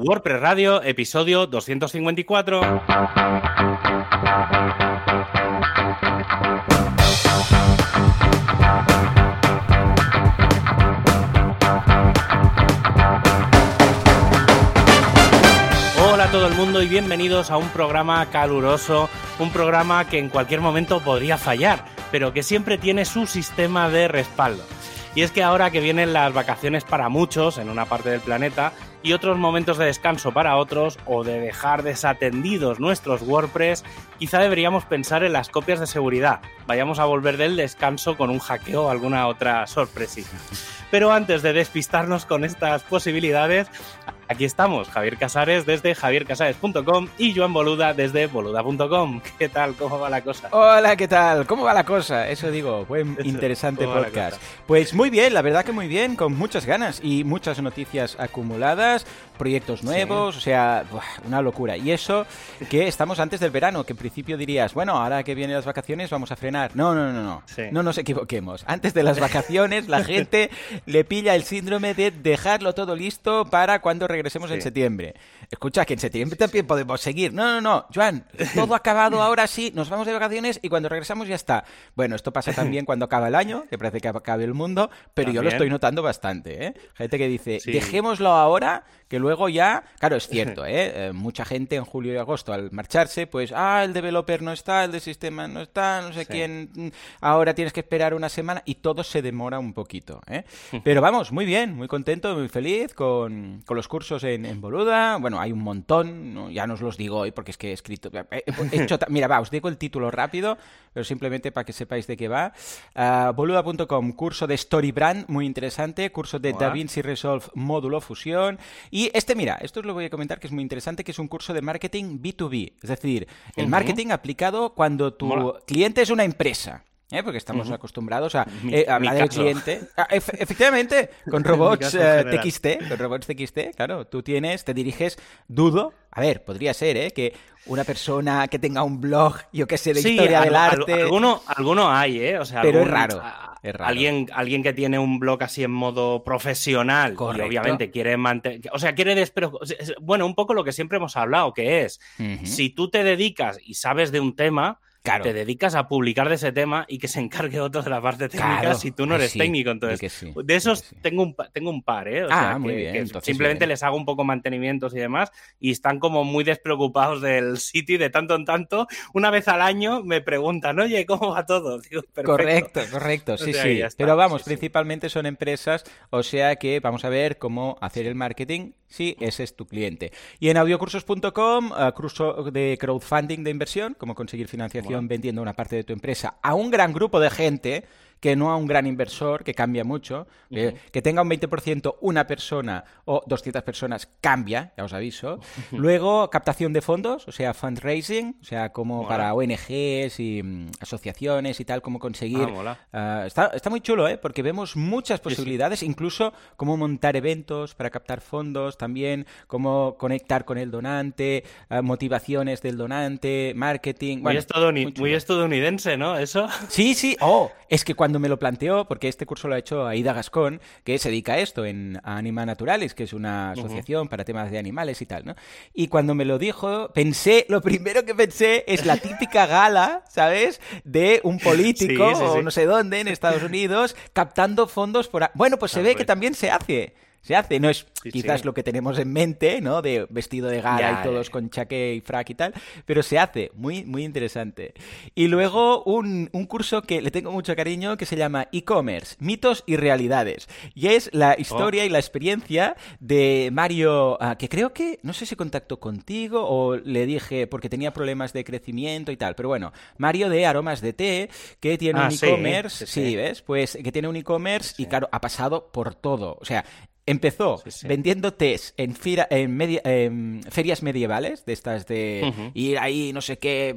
WordPress Radio, episodio 254. Hola a todo el mundo y bienvenidos a un programa caluroso, un programa que en cualquier momento podría fallar, pero que siempre tiene su sistema de respaldo. Y es que ahora que vienen las vacaciones para muchos en una parte del planeta y otros momentos de descanso para otros o de dejar desatendidos nuestros WordPress, quizá deberíamos pensar en las copias de seguridad. Vayamos a volver del descanso con un hackeo o alguna otra sorpresita. Pero antes de despistarnos con estas posibilidades, aquí estamos, Javier Casares desde javiercasares.com y Joan Boluda desde boluda.com. ¿Qué tal? ¿Cómo va la cosa? Hola, ¿qué tal? ¿Cómo va la cosa? Eso digo, buen interesante ¿cómo va la podcast. Pues muy bien, la verdad que muy bien, con muchas ganas y muchas noticias acumuladas, proyectos nuevos, o sea, una locura. Y eso que estamos antes del verano, que en principio dirías, bueno, ahora que vienen las vacaciones vamos a frenar. No, no, no, no. Sí. No nos equivoquemos. Antes de las vacaciones la gente le pilla el síndrome de dejarlo todo listo para cuando regresemos en septiembre. Escucha, que en septiembre también podemos seguir. No, no, no. Joan, todo acabado ahora sí, nos vamos de vacaciones y cuando regresamos ya está. Bueno, esto pasa también cuando acaba el año, que parece que acabe el mundo, pero yo lo estoy notando bastante, ¿eh? Gente que dice, dejémoslo ahora, que luego ya... Claro, es cierto, ¿eh? Eh, Mucha gente en julio y agosto al marcharse, pues, ah, el developer no está, el de sistema no está, no sé Sí. quién, ahora tienes que esperar una semana y todo se demora un poquito, ¿eh? Pero vamos, muy bien, muy contento, muy feliz con, con los cursos en, en Boluda. Bueno, hay un montón, ¿no? ya no os los digo hoy porque es que he escrito... he- he hecho mira, va, os digo el título rápido, pero simplemente para que sepáis de qué va. Ah, boluda.com, curso de Storybrand, muy interesante, curso de. DaVinci Resolve módulo fusión. Y este, mira, esto os lo voy a comentar que es muy interesante, que es un curso de marketing B2B, es decir, el marketing aplicado cuando tu Mola. cliente es una empresa. ¿eh? Porque estamos acostumbrados a eh, hablar del cliente. Ah, ef- efectivamente, con robots caso eh. TXT, con robots TXT, claro, tú tienes, te diriges, dudo, a ver, podría ser, ¿eh? Que una persona que tenga un blog, yo qué sé, de Sí, historia del al- arte. alguno, alguno hay, ¿eh? O sea, Pero es raro, es raro. Alguien, alguien que tiene un blog así en modo profesional Correcto. y obviamente quiere mantener, o sea, quiere despre- bueno, un poco lo que siempre hemos hablado, que es, si tú te dedicas y sabes de un tema, Claro. te dedicas a publicar de ese tema y que se encargue otro de la parte técnica Claro. si tú no eres sí, técnico. Entonces, sí, de esos sí. tengo, un, tengo un par, ¿eh? O Ah, sea, muy que- bien, que entonces simplemente bien. les hago un poco mantenimientos y demás y están como muy despreocupados del sitio y de tanto en tanto, una vez al año me preguntan, oye, ¿cómo va todo? Correcto, correcto, O sí, sea, sí. está, Pero vamos, principalmente son empresas, o sea que vamos a ver cómo hacer el marketing si ese es tu cliente. Y en audiocursos.com, eh, curso de crowdfunding de inversión, cómo conseguir financiación vendiendo una parte de tu empresa a un gran grupo de gente que no a un gran inversor, que cambia mucho. Eh, que tenga un 20% una persona o 200 personas cambia, ya os aviso. Luego, captación de fondos, o sea, fundraising, o sea, como Mola. para ONGs y mm, asociaciones y tal, cómo conseguir... Ah. Ah, está, está muy chulo, ¿eh? Porque vemos muchas sí. posibilidades, incluso cómo montar eventos para captar fondos, también cómo conectar con el donante, ah, motivaciones del donante, marketing... Muy, bueno, muy muy estadounidense, ¿no? Eso. Sí, sí. Oh, es que cuando me lo planteó, porque este curso lo ha hecho Aida Gascón, que se dedica a esto en Anima Naturalis, que es una asociación para temas de animales y tal, ¿no? Y cuando me lo dijo, pensé, lo primero que pensé es la típica gala, ¿sabes? De un político Sí, sí, o no sé dónde en Estados Unidos captando fondos por... a- Bueno, pues se ve que también se hace. Se hace, no es Sí, quizás sí. lo que tenemos en mente, ¿no? De vestido de gala Ya, y todos con chaqué y frac y tal, pero se hace, muy, muy interesante. Y luego un, un curso que le tengo mucho cariño que se llama e-commerce, mitos y realidades. Y es la historia y la experiencia de Mario, ah, que creo que, no sé si contactó contigo o le dije porque tenía problemas de crecimiento y tal, pero bueno, Mario de Aromas de Té, que tiene Ah, un sí, e-commerce, sí, ¿ves? Pues que tiene un e-commerce y claro, ha pasado por todo. O sea, Empezó Sí, sí. vendiendo tés en, fira- en media- en ferias medievales, de estas de ir ahí, no sé qué,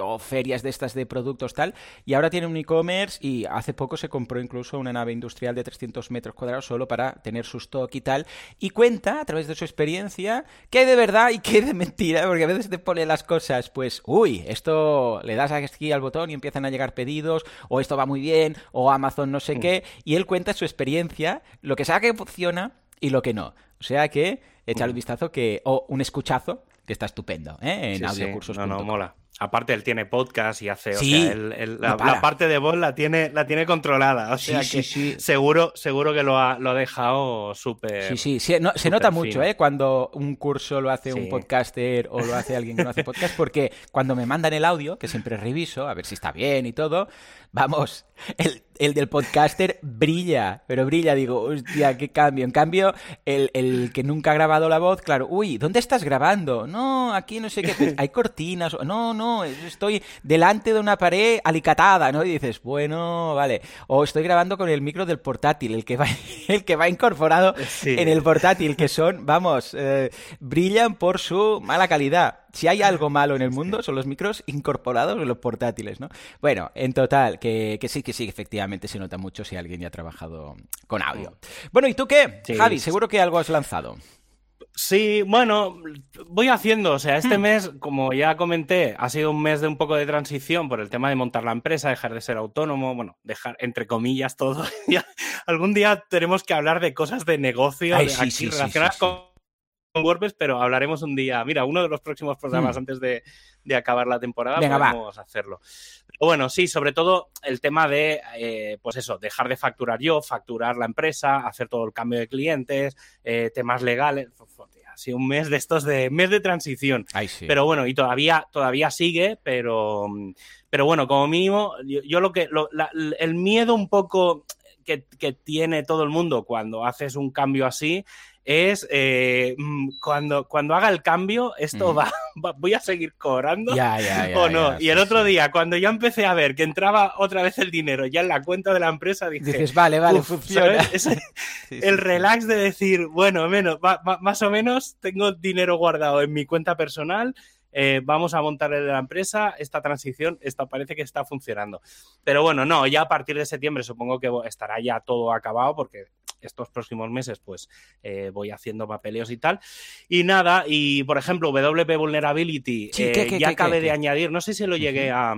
o ferias de estas de productos tal, y ahora tiene un e-commerce y hace poco se compró incluso una nave industrial de 300 metros cuadrados solo para tener su stock y tal, y cuenta a través de su experiencia qué hay de verdad y qué hay de mentira, porque a veces te pone las cosas, pues, uy, esto le das aquí al botón y empiezan a llegar pedidos, o esto va muy bien, o Amazon no sé qué, y él cuenta su experiencia, lo que sabe que funciona y lo que no. O sea que échale un vistazo que, o un escuchazo, que está estupendo, ¿eh? En sí, No, no, mola. Aparte, él tiene podcast y hace, o sea, la, parte de voz la tiene, la tiene controlada. O sea que seguro, seguro que lo ha, lo ha dejado súper. Sí, sí, se nota mucho, ¿eh? Cuando un curso lo hace un podcaster o lo hace alguien que no hace podcast, porque cuando me mandan el audio, que siempre reviso, a ver si está bien y todo, vamos, el, el del podcaster brilla, pero brilla, digo, hostia, qué cambio. En cambio, el, el, que nunca ha grabado la voz, claro, uy, ¿dónde estás grabando? No, aquí no sé qué, hay cortinas, no, no, estoy delante de una pared alicatada, ¿no? Y dices, bueno, vale. O estoy grabando con el micro del portátil, el que va, el que va incorporado en el portátil, que son, vamos, eh, brillan por su mala calidad si hay algo malo en el mundo, son los micros incorporados en los portátiles, ¿no? Bueno, en total, que, sí, que sí, efectivamente se nota mucho si alguien ya ha trabajado con audio. Bueno, ¿y tú qué? Javi, seguro que algo has lanzado. Sí, bueno, voy haciendo, o sea, este hmm. mes, como ya comenté, ha sido un mes de un poco de transición por el tema de montar la empresa, dejar de ser autónomo, bueno, dejar entre comillas todo. algún día tenemos que hablar de cosas de negocio relacionadas con WordPress, pero hablaremos un día. Mira, uno de los próximos programas hmm. antes de, acabar la temporada podemos hacerlo. Pero bueno, sí, sobre todo el tema de, eh, pues eso, dejar de facturar yo, facturar la empresa, hacer todo el cambio de clientes, eh, temas legales. Sido un mes de estos de mes de transición. Pero bueno, y todavía, todavía sigue, pero, pero bueno, como mínimo, yo, lo que el miedo un poco que, que, tiene todo el mundo cuando haces un cambio así es eh, mm, cuando, cuando haga el cambio, esto va, voy a seguir cobrando o no. y el otro día, cuando ya empecé a ver que entraba otra vez el dinero ya en la cuenta de la empresa, dije, dices, vale, vale, funciona. el relax de decir, bueno, menos, más o menos tengo dinero guardado en mi cuenta personal eh, vamos a montar de la empresa, esta transición esta, parece que está funcionando. Pero bueno, no, ya a partir de septiembre supongo que estará ya todo acabado porque estos próximos meses pues eh, voy haciendo papeleos y tal. Y nada, y por ejemplo, WP Vulnerability eh, ya acabé de añadir, no sé si lo llegué a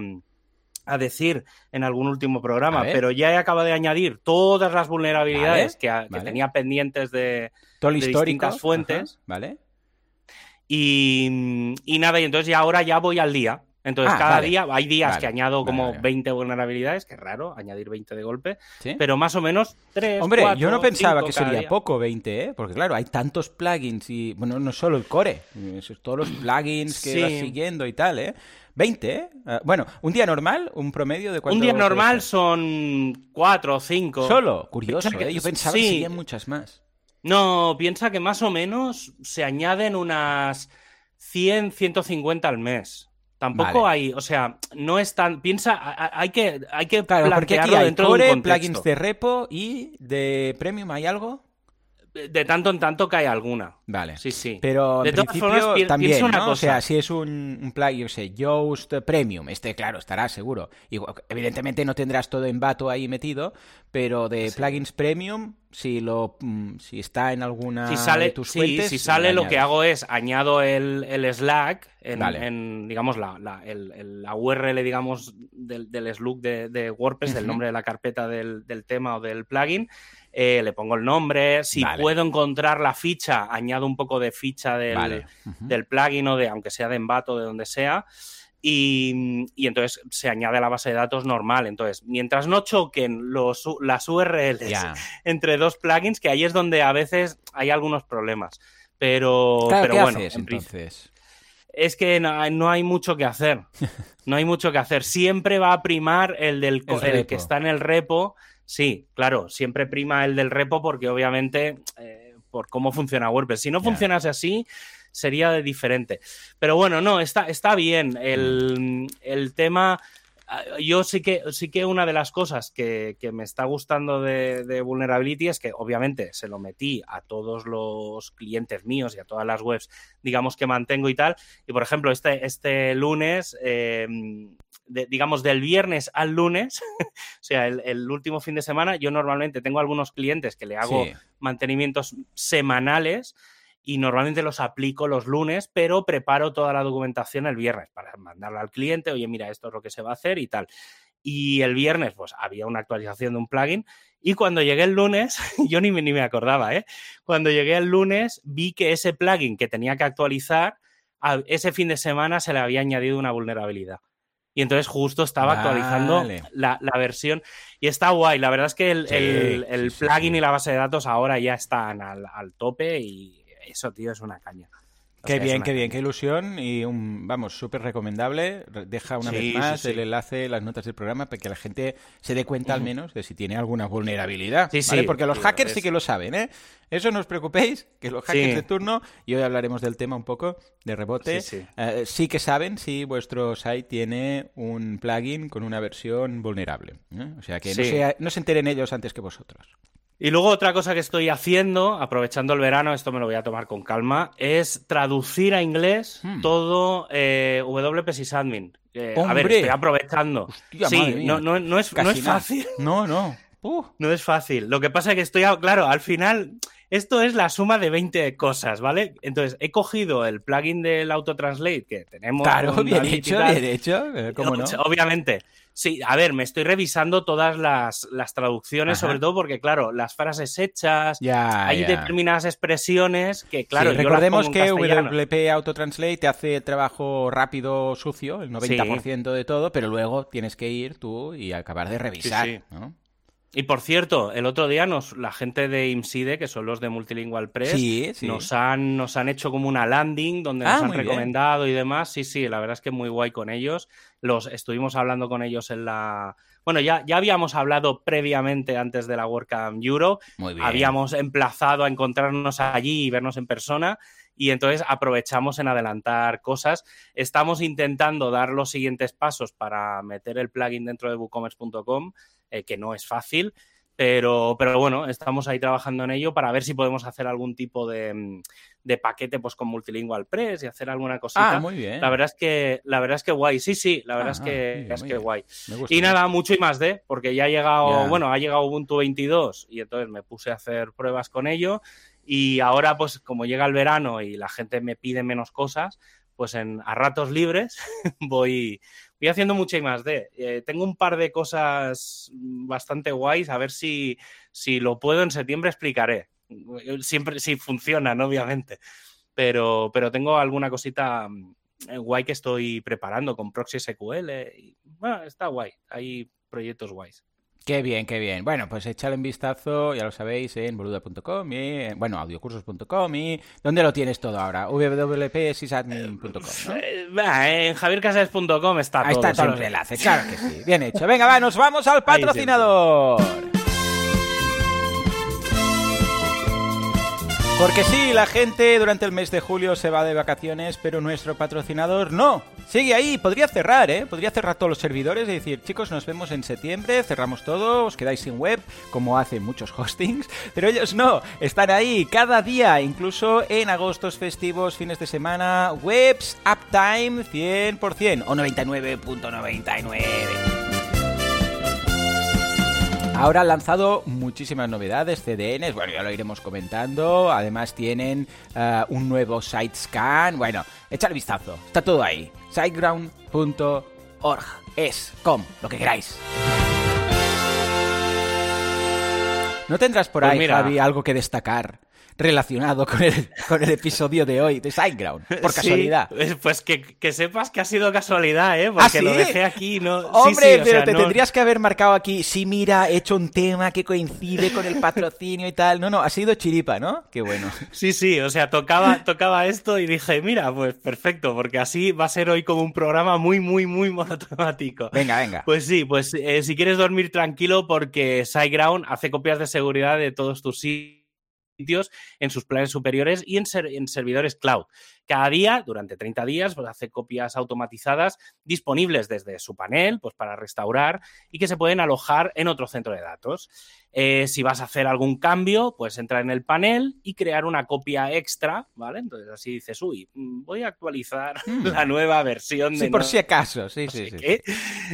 decir en algún último programa, pero ya he acabado de añadir todas las vulnerabilidades que, tenía pendientes de, Todo de distintas fuentes. ¿Vale? Y, nada, y entonces ya ahora ya voy al día. Entonces, ah, cada día, hay días que añado como 20 vulnerabilidades, que es raro añadir 20 de golpe, pero más o menos 3. Hombre, yo no pensaba que sería poco 20, ¿eh? Porque claro, hay tantos plugins y, bueno, no solo el core, todos los plugins que vas siguiendo y tal, ¿eh? 20, ¿eh? Ah, bueno, un día normal, un promedio de cuánto. Un día normal son 4 o 5. Solo, curioso, ¿eh? Yo pensaba que serían muchas más. No, piensa que más o menos se añaden unas 100, 150 al mes. Tampoco hay, o sea, no es tan. Piensa, hay que, hay que claro, porque aquí hay core, plugins de repo y de premium, ¿hay algo? De tanto en tanto hay alguna. Vale. Sí, sí. Pero en principio también, ¿no? O sea, si es un, un plugin, yo sé, Yoast Premium, este, claro, estará seguro. Y, evidentemente no tendrás todo en vato ahí metido, pero de plugins Premium, si lo si está en alguna si sale, de tus fuentes, si sale lo que hago es añado el, el Slack en, digamos la, la, el, la, URL digamos del, del Slack de, de WordPress, del nombre de la carpeta del, del tema o del plugin eh, le pongo el nombre, si puedo encontrar la ficha, añado un poco de ficha del, plugin o de, aunque sea de Envato, de donde sea, y, entonces se añade a la base de datos normal. Entonces, mientras no choquen los, las URLs entre dos plugins, que ahí es donde a veces hay algunos problemas. Pero, pero bueno, entonces? es que no, hay mucho que hacer. No hay mucho que hacer. Siempre va a primar el del el que está en el repo Sí, claro, siempre prima el del repo porque obviamente eh, por cómo funciona WordPress. Si no funcionase así, sería diferente. Pero bueno, no, está, está bien. El, el tema ah, yo sí que, sí que una de las cosas que, me está gustando de, de, Vulnerability es que obviamente se lo metí a todos los clientes míos y a todas las webs, digamos, que mantengo y tal. Y por ejemplo, este, este lunes eh, digamos, del viernes al lunes, o sea, el, último fin de semana, yo normalmente tengo algunos clientes que le hago mantenimientos semanales y normalmente los aplico los lunes, pero preparo toda la documentación el viernes para mandarla al cliente, oye, mira, esto es lo que se va a hacer y tal. Y el viernes, pues había una actualización de un plugin Y cuando llegué el lunes, yo ni, ni me acordaba, ¿eh? Cuando llegué el lunes vi que ese plugin que tenía que actualizar, ese fin de semana se le había añadido una vulnerabilidad. Y entonces justo estaba actualizando la, versión. Y está guay. La verdad es que el, plugin y la base de datos ahora ya están al tope y eso, tío, es una caña. Qué bien, qué bien, qué ilusión y un, vamos, súper recomendable. Deja una vez más el enlace, las notas del programa para que la gente se dé cuenta al menos de si tiene alguna vulnerabilidad. ¿vale? Porque los hackers sí que lo saben, ¿eh? Eso no os preocupéis, que los hackers de turno, y hoy hablaremos del tema un poco de rebote, eh, sí, que saben si vuestro site tiene un plugin con una versión vulnerable. ¿eh? O sea que no, no se enteren ellos antes que vosotros. Y luego otra cosa que estoy haciendo, aprovechando el verano, esto me lo voy a tomar con calma, es traducir a inglés hmm. todo eh, WP Sysadmin. a ver, estoy aprovechando. sí, no, no, no, es, no es fácil. No, no. No es fácil. Lo que pasa es que estoy, claro, al final, esto es la suma de 20 cosas, ¿vale? Entonces, he cogido el plugin del Autotranslate que tenemos. Claro, bien hecho, bien hecho. ¿Cómo no? Obviamente. Sí, a ver, me estoy revisando todas las, traducciones, sobre todo porque, claro, las frases hechas, hay determinadas expresiones que, claro, recordemos que WP Autotranslate te hace el trabajo rápido, sucio, el 90% de todo, pero luego tienes que ir tú y acabar de revisar, ¿no? Y por cierto, el otro día nos, la gente de IMSIDE, que son los de Multilingual Press, Nos, han, nos han hecho como una landing donde nos ah, han recomendado y demás. Sí, sí, la verdad es que muy guay con ellos. Los estuvimos hablando con ellos en la. Bueno, ya, ya habíamos hablado previamente antes de la WordCamp Euro. Muy bien. Habíamos emplazado a encontrarnos allí y vernos en persona y entonces aprovechamos en adelantar cosas. Estamos intentando dar los siguientes pasos para meter el plugin dentro de WooCommerce.com eh, que no es fácil. Pero, pero bueno, estamos ahí trabajando en ello para ver si podemos hacer algún tipo de, mm, paquete pues con Multilingual Press y hacer alguna cosita. Ah, muy bien. La verdad es que, la verdad es que guay. Sí, sí, la verdad es que, es que guay. Y nada, mucho y más de, porque ya ha llegado, bueno, ha llegado Ubuntu 22 y entonces me puse a hacer pruebas con ello. Y ahora, pues, como llega el verano y la gente me pide menos cosas, pues en, a ratos libres voy, voy haciendo mucho y más de. Eh, tengo un par de cosas bastante guays, a ver si, si lo puedo en septiembre explicaré. Siempre si funcionan, obviamente. Pero, pero tengo alguna cosita mm, guay que estoy preparando con Proxy SQL. Y, está guay. Hay proyectos guays. Qué bien, qué bien. Bueno, pues echale un vistazo, ya lo sabéis, en boluda.com y, bueno, audiocursos.com y... ¿Dónde lo tienes todo ahora? www.sysadmin.com, ¿no? Eh, en javiercasares.com está Ahí todo. Ahí están todos los enlaces, claro que sí. Bien hecho. Venga, va, nos vamos al patrocinador. Porque sí, la gente durante el mes de julio se va de vacaciones, pero nuestro patrocinador no. Sigue ahí, podría cerrar, ¿eh? Podría cerrar todos los servidores y decir, chicos, nos vemos en septiembre, cerramos todo, os quedáis sin web, como hacen muchos hostings, pero ellos no, están ahí cada día, incluso en agostos festivos, fines de semana, webs, uptime 100% o 99.99. Ahora han lanzado muchísimas novedades, CDNs, bueno, ya lo iremos comentando. Además tienen eh, un nuevo site scan. Bueno, echar vistazo, está todo ahí. siteground.org es com, lo que queráis. ¿No tendrás por pues ahí, Javi, algo que destacar? Relacionado con el, con el episodio de hoy de Sideground, por casualidad. pues que, sepas que ha sido casualidad, ¿eh? Porque ¿Ah, lo dejé aquí, ¿no? Hombre, pero te tendrías que haber marcado aquí, sí, mira, he hecho un tema que coincide con el patrocinio y tal. No, no, ha sido chiripa, ¿no? Qué bueno. Sí, sí, o sea, tocaba, tocaba esto y dije, mira, pues perfecto, porque así va a ser hoy como un programa muy, muy, muy monotemático. Venga, venga. Pues sí, pues eh, si quieres dormir tranquilo, porque SiteGround hace copias de seguridad de todos tus sitios sitios en sus planes superiores y en, en, servidores cloud. Cada día, durante 30 días, pues hace copias automatizadas disponibles desde su panel pues, para restaurar y que se pueden alojar en otro centro de datos. Eh, si vas a hacer algún cambio, pues entrar en el panel y crear una copia extra, ¿vale? Entonces así dices, uy, mm, voy a actualizar hmm. la nueva versión de... Sí, por si acaso, sí, sí, sí.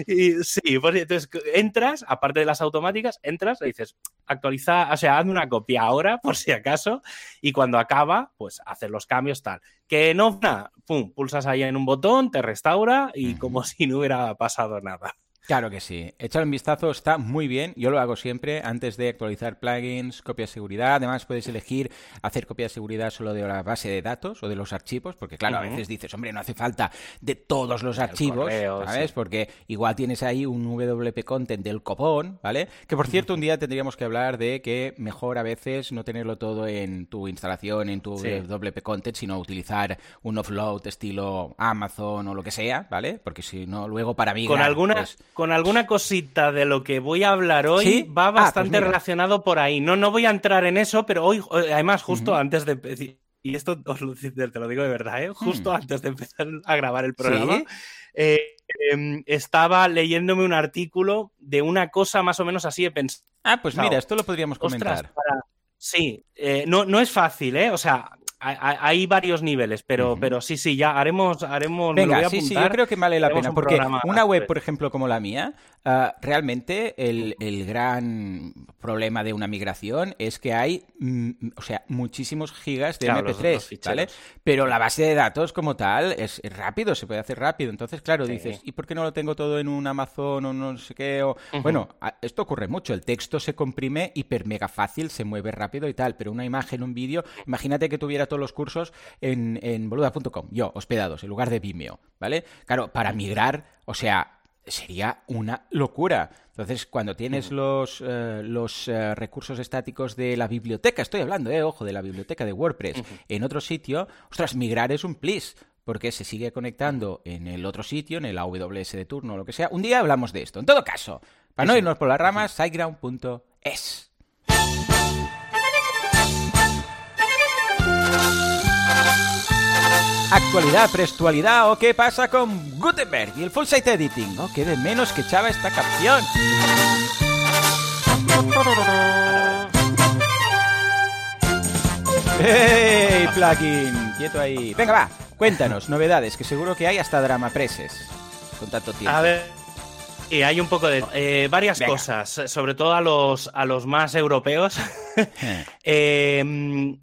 Y, sí, pues, entonces entras, aparte de las automáticas, entras y dices, actualiza, o sea, hazme una copia ahora, por si acaso, y cuando acaba, pues hacer los cambios tal. Que no, nada, pum, pulsas ahí en un botón, te restaura y como si no hubiera pasado nada. Claro que sí. Echar un vistazo está muy bien. Yo lo hago siempre antes de actualizar plugins, copia de seguridad. Además, puedes elegir hacer copia de seguridad solo de la base de datos o de los archivos, porque claro, a veces dices, hombre, no hace falta de todos los archivos, ¿sabes? Porque igual tienes ahí un WP content del copón, ¿vale? Que por cierto, un día tendríamos que hablar de que mejor a veces no tenerlo todo en tu instalación, en tu WP content, sino utilizar un offload estilo Amazon o lo que sea, ¿vale? Porque si no, luego para mí. Con alguna. Pues con alguna cosita de lo que voy a hablar hoy va ah, pues bastante relacionado por ahí. No, no voy a entrar en eso, pero hoy, además, justo antes de y esto os lo, te lo digo de verdad, ¿eh? justo antes de empezar a grabar el programa, eh, em, estaba leyéndome un artículo de una cosa más o menos así de pensar. Ah, pues mira, esto lo podríamos comentar. Sí, eh, no, no es fácil, ¿eh? O sea, hay varios niveles, pero, pero sí, sí, ya haremos, haremos. Venga, sí, sí, yo creo que vale la pena, porque una web, por ejemplo, como la mía, Ah, realmente el, gran problema de una migración es que hay, mm, o sea, muchísimos gigas de MP3, ¿vale? Pero la base de datos como tal es, rápido, se puede hacer rápido. Entonces, claro, dices, ¿y por qué no lo tengo todo en un Amazon o no sé qué? Bueno, esto ocurre mucho. El texto se comprime hiper mega fácil, se mueve rápido y tal, pero una imagen, un vídeo, imagínate que tuviera todos los cursos en, en boluda.com, yo, hospedados, en lugar de Vimeo, ¿vale? Claro, para migrar, o sea, sería una locura. Entonces, cuando tienes los, eh, los eh, recursos estáticos de la biblioteca, estoy hablando, eh, ojo, de la biblioteca de WordPress, en otro sitio, ostras, migrar es un please, porque se sigue conectando en el otro sitio, en el AWS de turno o lo que sea. Un día hablamos de esto. En todo caso, para no irnos por las ramas, siteground.es. Actualidad, prestualidad o qué pasa con Gutenberg y el full site editing. Oh, qué de menos que echaba esta canción. ¡Hey, plugin! Quieto ahí. Venga, va, cuéntanos, novedades, que seguro que hay hasta drama preses. Con tanto tiempo. A ver. Y hay un poco de eh, varias cosas, sobre todo a los, a los más europeos. eh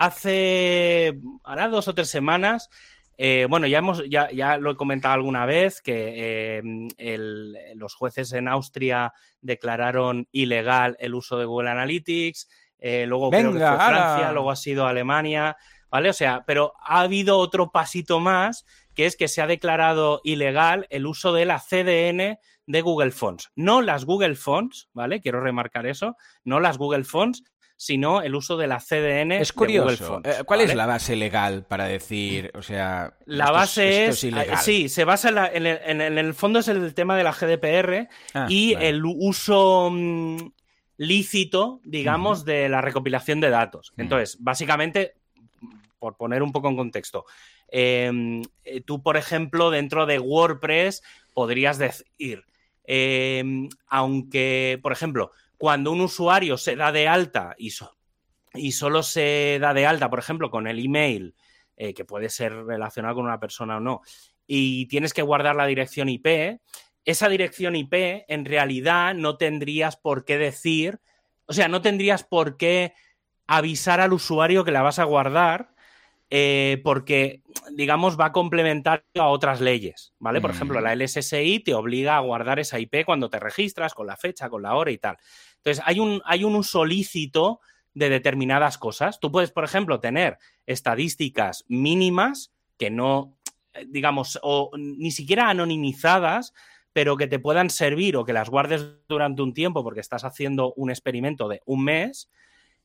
hace ahora dos o tres semanas, eh, bueno, ya, hemos, ya, ya, lo he comentado alguna vez, que eh, los jueces en Austria declararon ilegal el uso de Google Analytics, eh, luego creo que fue Francia, luego ha sido Alemania, ¿vale? O sea, pero ha habido otro pasito más, que es que se ha declarado ilegal el uso de la CDN de Google Fonts. No las Google Fonts, ¿vale? Quiero remarcar eso, no las Google Fonts, sino el uso de la CDN. Es curioso. Eh, ¿Cuál es la base legal para decir, o sea, la base es, eh, sí, se basa en, el, fondo es el tema de la GDPR ah, y el uso mm, lícito, digamos, de la recopilación de datos. Mm. Entonces, básicamente, por poner un poco en contexto, em, eh, tú, por ejemplo, dentro de WordPress podrías decir, em, aunque, por ejemplo, cuando un usuario se da de alta y, y solo se da de alta, por ejemplo, con el email, eh, que puede ser relacionado con una persona o no, y tienes que guardar la dirección IP, esa dirección IP en realidad no tendrías por qué decir, o sea, no tendrías por qué avisar al usuario que la vas a guardar. Eh, porque, digamos, va a complementar a otras leyes, ¿vale? Por ejemplo, la mm. LSSI te obliga a guardar esa IP cuando te registras, con la fecha, con la hora y tal. Entonces, hay un, hay un uso lícito de determinadas cosas. Tú puedes, por ejemplo, tener estadísticas mínimas que no, eh, digamos, o ni siquiera anonimizadas, pero que te puedan servir o que las guardes durante un tiempo porque estás haciendo un experimento de un mes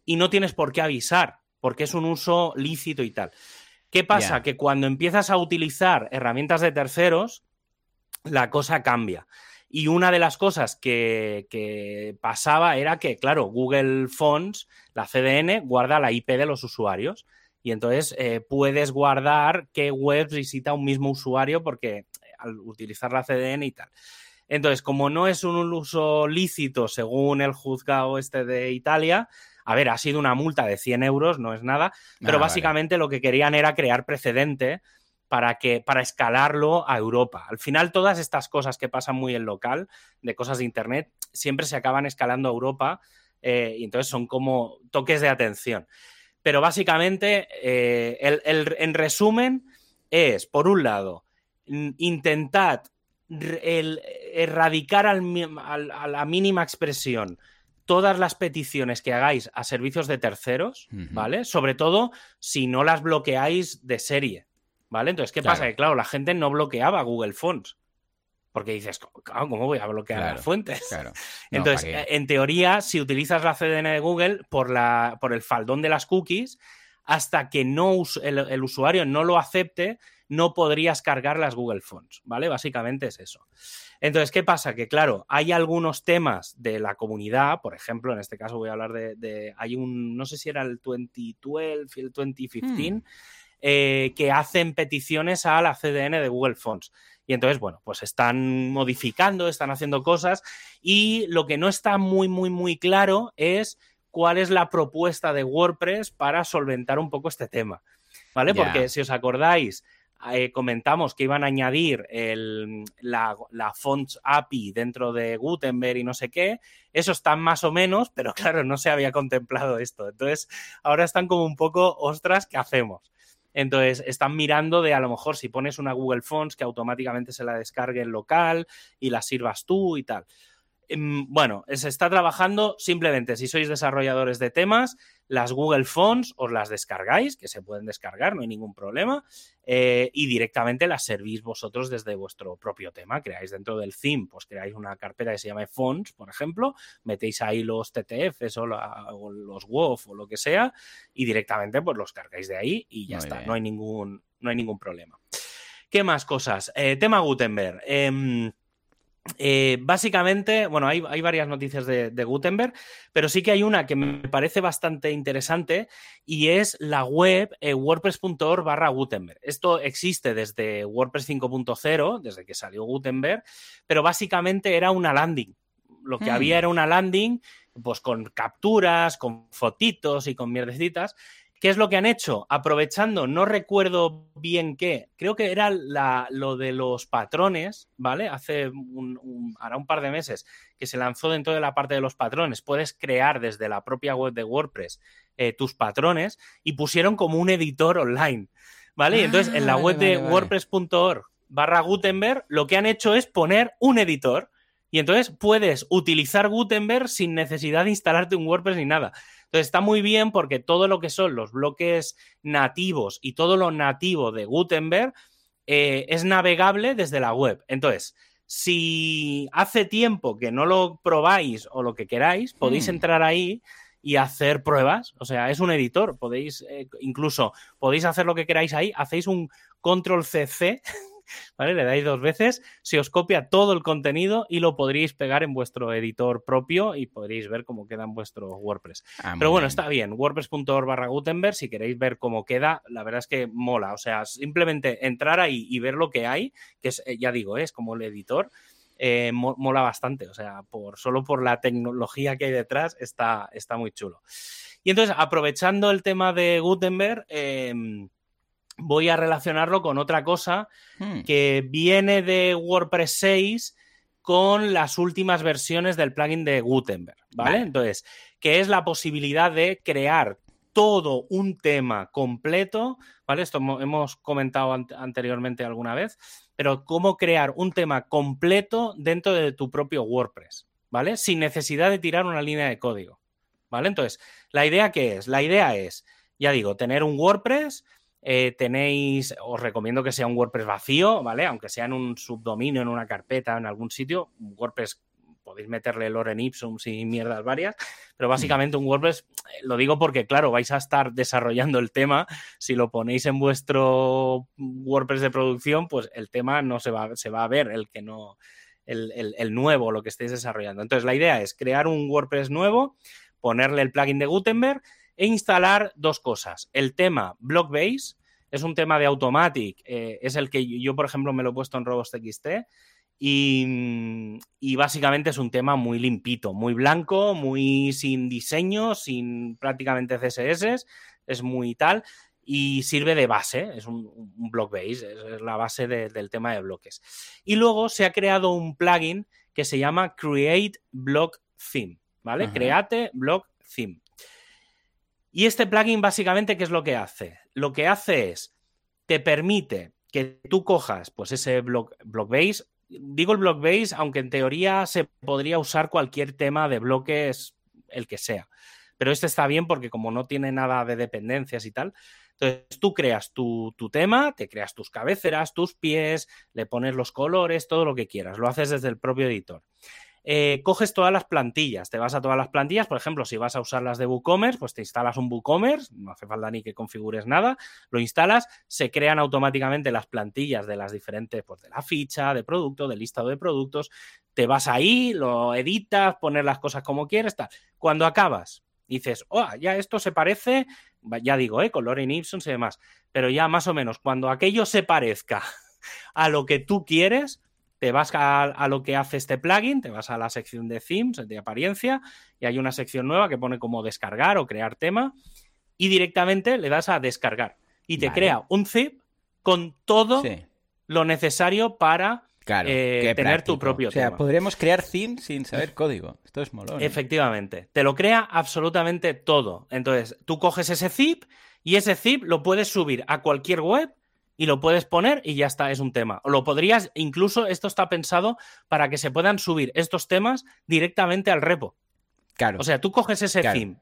y no tienes por qué avisar, porque es un uso lícito y tal. ¿Qué pasa? Que cuando empiezas a utilizar herramientas de terceros, la cosa cambia. Y una de las cosas que, pasaba era que, claro, Google Fonts, la CDN, guarda la IP de los usuarios. Y entonces eh, puedes guardar qué webs visita un mismo usuario porque eh, al utilizar la CDN y tal. Entonces, como no es un uso lícito según el juzgado este de Italia, a ver, ha sido una multa de 100 euros, no es nada, pero ah, básicamente lo que querían era crear precedente para, que, para escalarlo a Europa. Al final, todas estas cosas que pasan muy en local, de cosas de Internet, siempre se acaban escalando a Europa eh, y entonces son como toques de atención. Pero básicamente, eh, el, en resumen, es, por un lado, intentad el erradicar al, a la mínima expresión todas las peticiones que hagáis a servicios de terceros, ¿vale? Sobre todo si no las bloqueáis de serie, ¿vale? Entonces, ¿qué pasa? Que claro, la gente no bloqueaba Google Fonts. Porque dices, ¿cómo voy a bloquear las fuentes? Entonces, en teoría, si utilizas la CDN de Google por, la, por el faldón de las cookies, hasta que no el, usuario no lo acepte, no podrías cargar las Google Fonts, ¿vale? Básicamente es eso. Entonces, ¿qué pasa? Que claro, hay algunos temas de la comunidad, por ejemplo, en este caso voy a hablar de, hay un, no sé si era el 2012, el 2015, hmm. Eh, que hacen peticiones a la CDN de Google Fonts. Y entonces, bueno, pues están modificando, están haciendo cosas y lo que no está muy, muy, muy claro es cuál es la propuesta de WordPress para solventar un poco este tema. ¿Vale? Porque si os acordáis, eh, comentamos que iban a añadir la, la, Fonts API dentro de Gutenberg y no sé qué. Eso está más o menos, pero claro, no se había contemplado esto. Entonces, ahora están como un poco, ostras, ¿qué hacemos? Entonces, están mirando de a lo mejor si pones una Google Fonts que automáticamente se la descargue en local y la sirvas tú y tal. Em, bueno, se está trabajando simplemente si sois desarrolladores de temas, las Google Fonts os las descargáis, que se pueden descargar, no hay ningún problema, eh, y directamente las servís vosotros desde vuestro propio tema. Creáis dentro del theme, pues creáis una carpeta que se llama Fonts, por ejemplo, metéis ahí los TTFs o, los WOF o lo que sea, y directamente pues los cargáis de ahí y ya está, no hay, ningún, no hay ningún problema. ¿Qué más cosas? Eh, tema Gutenberg. Em, eh, básicamente, bueno, hay, varias noticias de, Gutenberg, pero sí que hay una que me parece bastante interesante y es la web eh, wordpress.org barra Gutenberg. Esto existe desde WordPress 5.0, desde que salió Gutenberg, pero básicamente era una landing. Lo que había hmm. era una landing, pues con capturas, con fotitos y con mierdecitas, ¿Qué es lo que han hecho? Aprovechando, no recuerdo bien qué, creo que era lo de los patrones, ¿vale? Hace un, hará un par de meses que se lanzó dentro de la parte de los patrones. Puedes crear desde la propia web de WordPress eh, tus patrones y pusieron como un editor online, ¿vale? y entonces en la ah, web de wordpress.org barra Gutenberg lo que han hecho es poner un editor. Y entonces puedes utilizar Gutenberg sin necesidad de instalarte un WordPress ni nada. Entonces está muy bien porque todo lo que son los bloques nativos y todo lo nativo de Gutenberg eh, es navegable desde la web. Entonces, si hace tiempo que no lo probáis o lo que queráis, podéis hmm. entrar ahí y hacer pruebas. O sea, es un editor. Podéis, eh, incluso, podéis hacer lo que queráis ahí. Hacéis un control CC ¿vale? Le dais dos veces, se os copia todo el contenido y lo podréis pegar en vuestro editor propio y podréis ver cómo queda en vuestro WordPress. Ah, Pero bueno, está bien, wordpress.org barra Gutenberg, si queréis ver cómo queda, la verdad es que mola, o sea, simplemente entrar ahí y ver lo que hay, que es, eh, ya digo, es como el editor. Eh, mola bastante, o sea, por, solo por la tecnología que hay detrás está, está muy chulo. Y entonces, aprovechando el tema de Gutenberg, em, voy a relacionarlo con otra cosa hmm. que viene de WordPress 6 con las últimas versiones del plugin de Gutenberg, ¿vale? Entonces, que es la posibilidad de crear todo un tema completo, ¿vale? Esto hemos comentado anteriormente alguna vez, pero cómo crear un tema completo dentro de tu propio WordPress, ¿vale? Sin necesidad de tirar una línea de código, ¿vale? Entonces, ¿la idea qué es? La idea es, ya digo, tener un WordPress eh, tenéis, os recomiendo que sea un WordPress vacío, ¿vale? Aunque sea en un subdominio, en una carpeta, en algún sitio, un WordPress podéis meterle Loren Ipsum y mierdas varias, pero básicamente un WordPress, lo digo porque, claro, vais a estar desarrollando el tema, si lo ponéis en vuestro WordPress de producción, pues el tema no se va, se va a ver, el que no, el, el nuevo, lo que estéis desarrollando. Entonces, la idea es crear un WordPress nuevo, ponerle el plugin de Gutenberg e instalar dos cosas. El tema Blockbase es un tema de Automatic, eh, es el que yo, por ejemplo, me lo he puesto en RobustXT y, y, básicamente es un tema muy limpito, muy blanco, muy sin diseño, sin prácticamente CSS, es muy tal y sirve de base, es un, un block base, es, la base del tema de bloques. Y luego se ha creado un plugin que se llama Create Block Theme, ¿vale? Create Block Theme. Y este plugin básicamente, ¿qué es lo que hace? Lo que hace es, te permite que tú cojas pues ese block, Blockbase, digo el block base, aunque en teoría se podría usar cualquier tema de bloques, el que sea. Pero este está bien porque como no tiene nada de dependencias y tal, entonces tú creas tu, tu, tema, te creas tus cabeceras, tus pies, le pones los colores, todo lo que quieras, lo haces desde el propio editor. Eh, coges todas las plantillas, te vas a todas las plantillas, por ejemplo, si vas a usar las de WooCommerce, pues te instalas un WooCommerce, no hace falta ni que configures nada, lo instalas, se crean automáticamente las plantillas de las diferentes, pues de la ficha, de producto, del listado de productos, te vas ahí, lo editas, pones las cosas como quieres, tal. Cuando acabas, dices, oh, ya esto se parece, ya digo, ¿eh? con Loren Ipsons y demás, pero ya más o menos, cuando aquello se parezca a lo que tú quieres, te vas a, lo que hace este plugin, te vas a la sección de themes, de apariencia, y hay una sección nueva que pone como descargar o crear tema, y directamente le das a descargar. Y te crea un zip con todo lo necesario para eh, tener tu propio tema. O sea, podríamos crear theme sin saber código. Esto es molón. ¿eh? Efectivamente. Te lo crea absolutamente todo. Entonces, tú coges ese zip y ese zip lo puedes subir a cualquier web y lo puedes poner y ya está, es un tema. O lo podrías, incluso esto está pensado para que se puedan subir estos temas directamente al repo. Claro. O sea, tú coges ese theme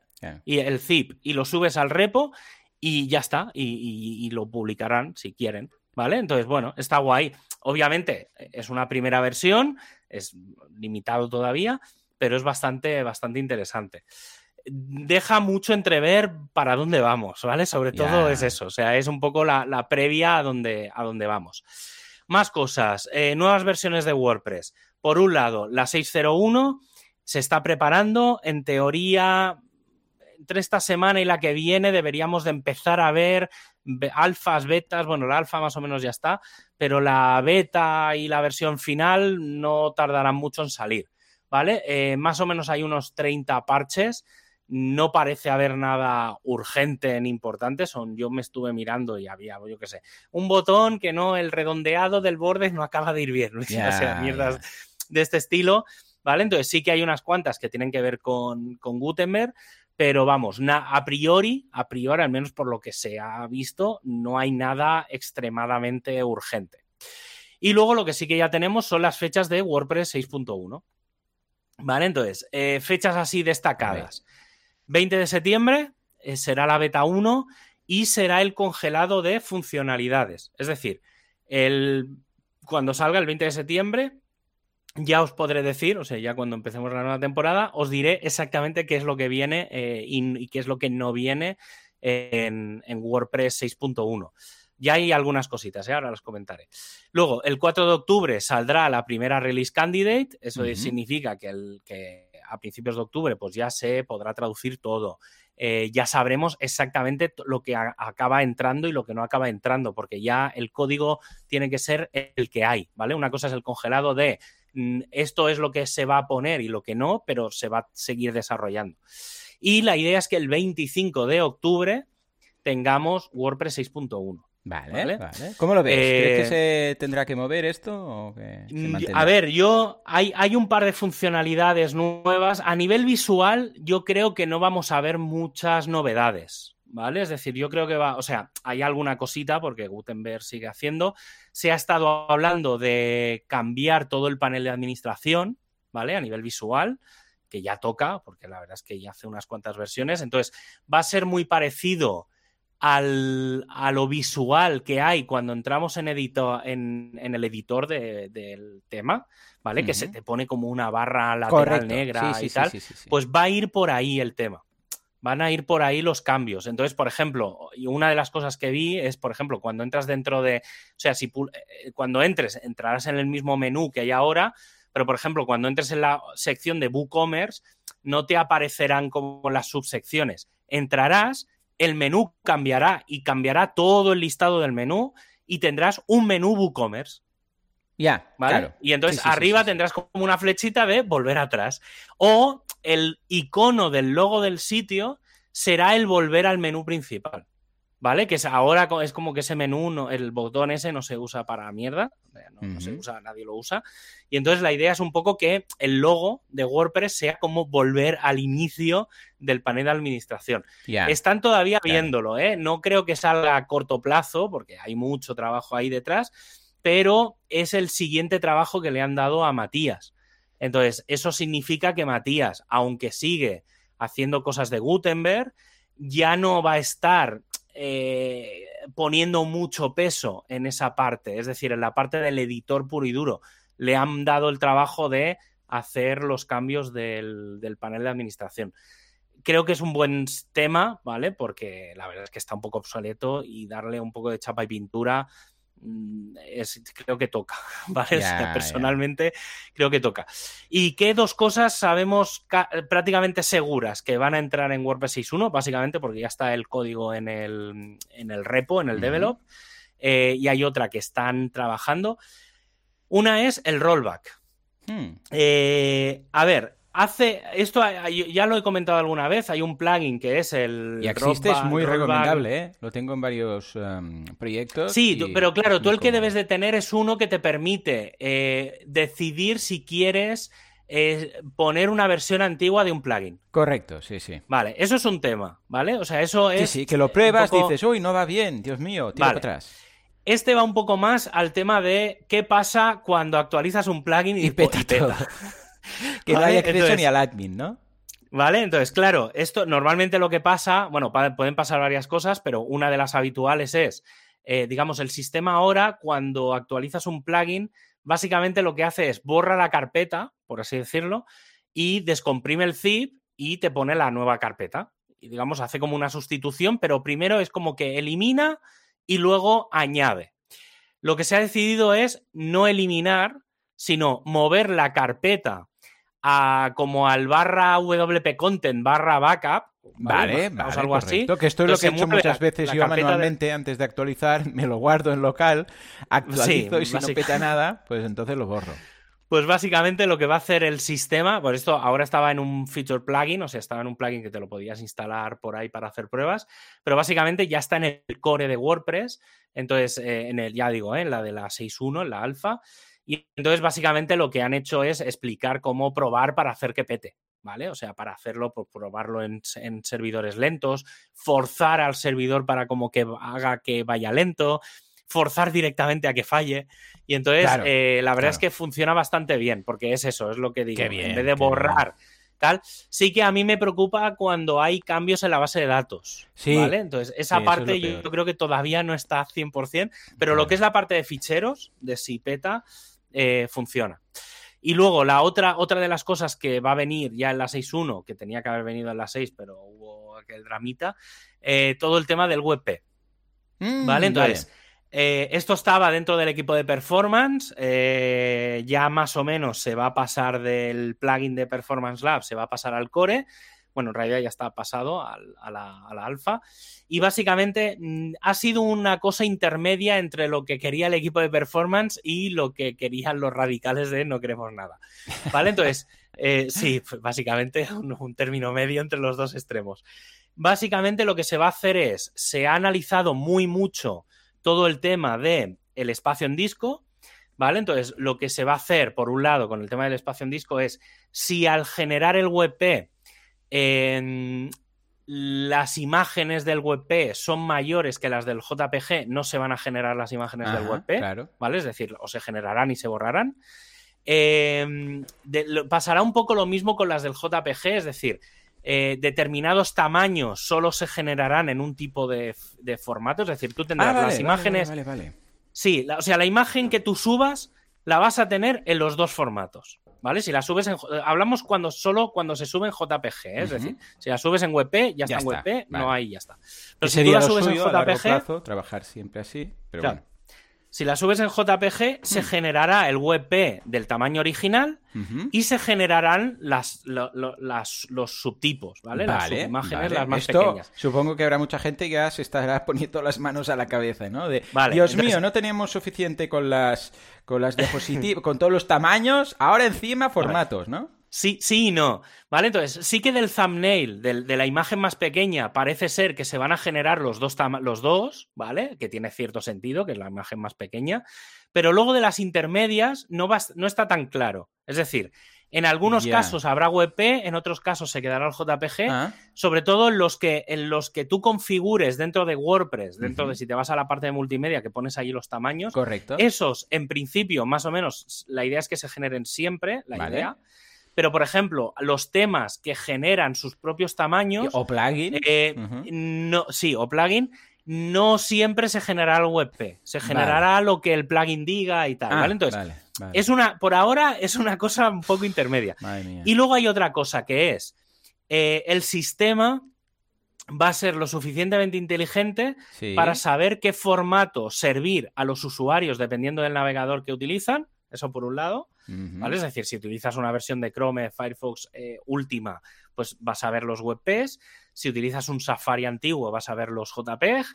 y el zip y lo subes al repo y ya está, y, lo publicarán si quieren. ¿Vale? Entonces, bueno, está guay. Obviamente es una primera versión, es limitado todavía, pero es bastante, bastante interesante deja mucho entrever para dónde vamos, ¿vale? Sobre todo es eso, o sea, es un poco la, previa a dónde, a dónde vamos. Más cosas, eh, nuevas versiones de WordPress. Por un lado, la 601 se está preparando, en teoría, entre esta semana y la que viene deberíamos de empezar a ver alfas, betas, bueno, la alfa más o menos ya está, pero la beta y la versión final no tardarán mucho en salir, ¿vale? Eh, más o menos hay unos 30 parches no parece haber nada urgente ni importante. Son, yo me estuve mirando y había, yo qué sé, un botón que no, el redondeado del borde no acaba de ir bien. o sea, mierdas de este estilo. ¿Vale? Entonces sí que hay unas cuantas que tienen que ver con, con Gutenberg, pero vamos, a priori, a priori, al menos por lo que se ha visto, no hay nada extremadamente urgente. Y luego lo que sí que ya tenemos son las fechas de WordPress 6.1. ¿Vale? Entonces, eh, fechas así destacadas. 20 de septiembre eh, será la beta 1 y será el congelado de funcionalidades. Es decir, el, cuando salga el 20 de septiembre, ya os podré decir, o sea, ya cuando empecemos la nueva temporada, os diré exactamente qué es lo que viene eh, y, qué es lo que no viene en, WordPress 6.1. Ya hay algunas cositas, ¿eh? ahora las comentaré. Luego, el 4 de octubre saldrá la primera release candidate. Eso significa que, el, que a principios de octubre, pues ya se podrá traducir todo. Eh, ya sabremos exactamente lo que acaba entrando y lo que no acaba entrando, porque ya el código tiene que ser el que hay, ¿vale? Una cosa es el congelado de mm, esto es lo que se va a poner y lo que no, pero se va a seguir desarrollando. Y la idea es que el 25 de octubre tengamos WordPress 6.1. Vale, vale, ¿Cómo lo ves? ¿Crees que eh, se tendrá que mover esto? Mm, a ver, yo hay, hay un par de funcionalidades nuevas. A nivel visual, yo creo que no vamos a ver muchas novedades. ¿Vale? Es decir, yo creo que va, o sea, hay alguna cosita porque Gutenberg sigue haciendo. Se ha estado hablando de cambiar todo el panel de administración, ¿vale? A nivel visual, que ya toca, porque la verdad es que ya hace unas cuantas versiones. Entonces, va a ser muy parecido al, a lo visual que hay cuando entramos en, en, el editor del tema, ¿vale? Que se te pone como una barra lateral negra y tal, pues va a ir por ahí el tema. Van a ir por ahí los cambios. Entonces, por ejemplo, una de las cosas que vi es, por ejemplo, cuando entras dentro de, o sea, si eh, cuando entres, entrarás en el mismo menú que hay ahora, pero por ejemplo, cuando entres en la sección de WooCommerce, no te aparecerán como las subsecciones. Entrarás el menú cambiará y cambiará todo el listado del menú y tendrás un menú WooCommerce. Ya, ¿vale? Y entonces arriba tendrás como una flechita de volver atrás. O el icono del logo del sitio será el volver al menú principal. ¿Vale? Que es, ahora es como que ese menú, no, el botón ese no se usa para mierda, no, se usa, nadie lo usa. Y entonces la idea es un poco que el logo de WordPress sea como volver al inicio del panel de administración. Están todavía viéndolo, ¿eh? No creo que salga a corto plazo, porque hay mucho trabajo ahí detrás, pero es el siguiente trabajo que le han dado a Matías. Entonces, eso significa que Matías, aunque sigue haciendo cosas de Gutenberg, ya no va a estar eh, poniendo mucho peso en esa parte, es decir, en la parte del editor puro y duro. Le han dado el trabajo de hacer los cambios del, panel de administración creo que es un buen tema, ¿vale? Porque la verdad es que está un poco obsoleto y darle un poco de chapa y pintura es, creo que toca, ¿vale? personalmente creo que toca. ¿Y qué dos cosas sabemos prácticamente seguras que van a entrar en WordPress 6.1? Básicamente porque ya está el código en el, en el repo, en el develop, eh, y hay otra que están trabajando. Una es el rollback. Hmm. Eh, a ver, hace esto ya lo he comentado alguna vez hay un plugin que es el y existe es muy recomendable ¿eh? lo tengo en varios em, proyectos sí pero claro tú el que debes de tener es uno que te permite eh, decidir si quieres eh, poner una versión antigua de un plugin. Correcto sí sí. Vale eso es un tema vale o sea eso es sí sí que lo pruebas dices uy no va bien dios mío tira atrás este va un poco más al tema de qué pasa cuando actualizas un plugin y, peta, y peta. que no hay acceso ni al admin, ¿no? Vale, entonces, claro, esto normalmente lo que pasa, bueno, pueden pasar varias cosas, pero una de las habituales es, eh, digamos, el sistema ahora, cuando actualizas un plugin, básicamente lo que hace es borra la carpeta, por así decirlo, y descomprime el zip y te pone la nueva carpeta. Y digamos, hace como una sustitución, pero primero es como que elimina y luego añade. Lo que se ha decidido es no eliminar, sino mover la carpeta como al barra WP Content barra backup. Vale, vale, algo así. Que esto es lo que he hecho muchas veces yo manualmente antes de actualizar, me lo guardo en local, actualizo y si no peta nada, pues entonces lo borro. Pues básicamente lo que va a hacer el sistema, pues esto ahora estaba en un feature plugin, o sea, estaba en un plugin que te lo podías instalar por ahí para hacer pruebas, pero básicamente ya está en el core de WordPress, entonces eh, en el, ya digo, eh, en la de la 6.1, en la alfa, y entonces, básicamente, lo que han hecho es explicar cómo probar para hacer que pete. ¿Vale? O sea, para hacerlo, por probarlo en, servidores lentos, forzar al servidor para como que haga que vaya lento, forzar directamente a que falle. Y entonces, eh, la verdad es que funciona bastante bien, porque es eso, es lo que digo. en vez de borrar tal, sí que a mí me preocupa cuando hay cambios en la base de datos. Sí. ¿Vale? Entonces, esa parte yo, creo que todavía no está 100%, pero lo que es la parte de ficheros, de si peta, eh, funciona. Y luego la otra, otra de las cosas que va a venir ya en la 6.1, que tenía que haber venido en la 6, pero hubo aquel dramita, eh, todo el tema del WebP. Mm, ¿Vale? Entonces, eh, esto estaba dentro del equipo de performance, ya más o menos se va a pasar del plugin de Performance Lab, se va a pasar al core bueno, en realidad ya está pasado a, la, alfa. Y básicamente mm, ha sido una cosa intermedia entre lo que quería el equipo de performance y lo que querían los radicales de no queremos nada. ¿Vale? Entonces, eh, sí, básicamente un, término medio entre los dos extremos. Básicamente lo que se va a hacer es, se ha analizado muy mucho todo el tema de el espacio en disco, ¿vale? Entonces, lo que se va a hacer, por un lado, con el tema del espacio en disco es, si al generar el WebP las imágenes del WebP son mayores que las del JPG, no se van a generar las imágenes del WebP, ¿vale? Es decir, o se generarán y se borrarán. Em, pasará un poco lo mismo con las del JPG, es decir, eh, determinados tamaños solo se generarán en un tipo de, formato, es decir, tú tendrás ah, las imágenes. Sí, o sea, la imagen que tú subas la vas a tener en los dos formatos. ¿Vale? Si la subes en. Hablamos cuando solo cuando se sube en JPG, ¿eh? es decir, si la subes en WebP, ya, está en WebP, no hay, ya está. Pero si tú la subes en JPG. trabajar siempre así, pero bueno. Si la subes en JPG, se mm. generará el WebP del tamaño original y se generarán las, los subtipos, ¿vale? las imágenes, las más pequeñas. Supongo que habrá mucha gente que ya se estará poniendo las manos a la cabeza, ¿no? De, Dios mío, no teníamos suficiente con las, con las diapositivas, con todos los tamaños, ahora encima formatos, ¿no? Sí, sí y no. ¿Vale? Entonces, sí que del thumbnail, de la imagen más pequeña, parece ser que se van a generar los dos, los dos, ¿vale? Que tiene cierto sentido, que es la imagen más pequeña. Pero luego de las intermedias no, va, no está tan claro. Es decir, En algunos casos habrá WebP, en otros casos se quedará el JPG, Ah, sobre todo en los que en los que tú configures dentro de WordPress, dentro de si te vas a la parte de multimedia que pones ahí los tamaños, correcto. esos en principio más o menos la idea es que se generen siempre, la Vale. idea. Pero por ejemplo, los temas que generan sus propios tamaños, O plugin. eh, no, sí, o plugin, no siempre se generará el WebP, se generará lo que el plugin diga y tal, Ah, ¿vale? Entonces, vale, vale. es una, por ahora es una cosa un poco intermedia. Y luego hay otra cosa que es, eh, el sistema va a ser lo suficientemente inteligente Sí. para saber qué formato servir a los usuarios dependiendo del navegador que utilizan, eso por un lado, Es decir, si utilizas una versión de Chrome, Firefox eh, última, pues vas a ver los WebPs. Si utilizas un Safari antiguo, vas a ver los JPEG.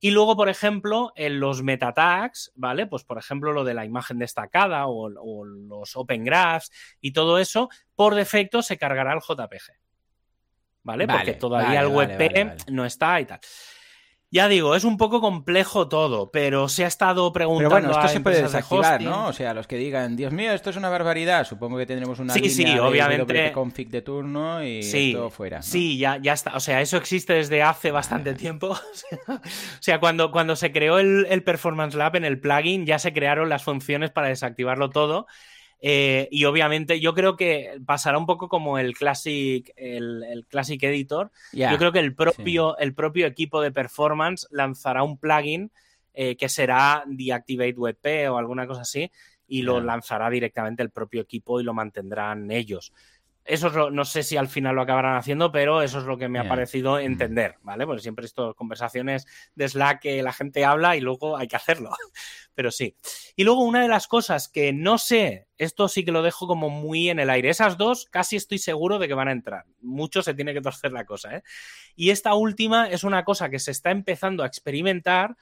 Y luego, por ejemplo, en los meta tags, ¿vale? Pues, por ejemplo, lo de la imagen destacada o, o los Open Graphs y todo eso, por defecto se cargará el JPG. ¿Vale? Vale, Porque todavía vale, el WebP vale. no está y tal. Ya digo, es un poco complejo todo, pero se ha estado preguntando Pero bueno, esto a se puede empresas de desactivar. ¿no? O sea, los que digan, Dios mío, esto es una barbaridad, supongo que tendremos una Sí, línea sí, de obviamente. config de turno y Sí, esto fuera. ¿no? Sí, ya, ya está. O sea, eso existe desde hace bastante tiempo. O sea, o sea, cuando, cuando se creó el, el Performance Lab en el plugin, ya se crearon las funciones para desactivarlo todo. Eh, y obviamente yo creo que pasará un poco como el Classic, el, el Classic Editor. Yo creo que el propio, el propio equipo de performance lanzará un plugin eh, que será Deactivate WebP o alguna cosa así y lo lanzará directamente el propio equipo y lo mantendrán ellos. Eso es lo- no sé si al final lo acabarán haciendo, pero eso es lo que me ha parecido Mm. entender, ¿vale? Porque siempre estas conversaciones de Slack que la gente habla y luego hay que hacerlo. Pero sí. Y luego una de las cosas que no sé, esto sí que lo dejo como muy en el aire. Esas dos casi estoy seguro de que van a entrar. Mucho se tiene que torcer la cosa, ¿eh? Y esta última es una cosa que se está empezando a experimentar.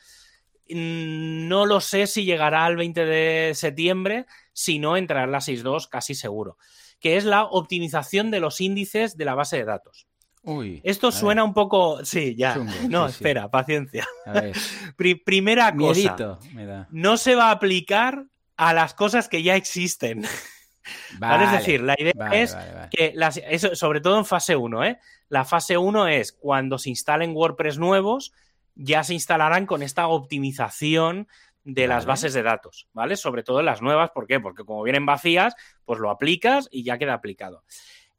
Mm, No lo sé si llegará al 20 de septiembre, si no entrará en la 6.2, casi seguro. Que es la optimización de los índices de la base de datos. Uy. Esto suena un poco. Sí, ya. Chungo, no, sí, sí. espera, paciencia. A ver. Pri- primera cosa. Me da. No se va a aplicar a las cosas que ya existen. ¿vale? Es decir, la idea vale, es vale. que las- eso, sobre todo en fase 1, ¿eh? La fase 1 es cuando se instalen WordPress nuevos, ya se instalarán con esta optimización de las bases de datos, ¿vale? Sobre todo en las nuevas, ¿por qué? Porque como vienen vacías, pues lo aplicas y ya queda aplicado.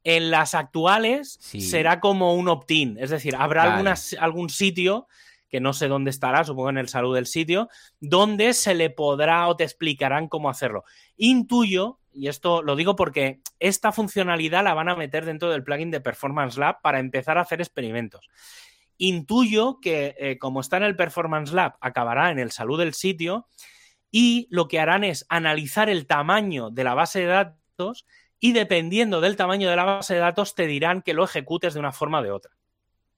En las actuales Sí. será como un opt-in, es decir, habrá Vale. algunas- algún sitio que no sé dónde estará, supongo en el salud del sitio, donde se le podrá o te explicarán cómo hacerlo. Intuyo, y esto lo digo porque esta funcionalidad la van a meter dentro del plugin de Performance Lab para empezar a hacer experimentos. Intuyo que eh, como está en el Performance Lab, acabará en el salud del sitio y lo que harán es analizar el tamaño de la base de datos y dependiendo del tamaño de la base de datos te dirán que lo ejecutes de una forma o de otra.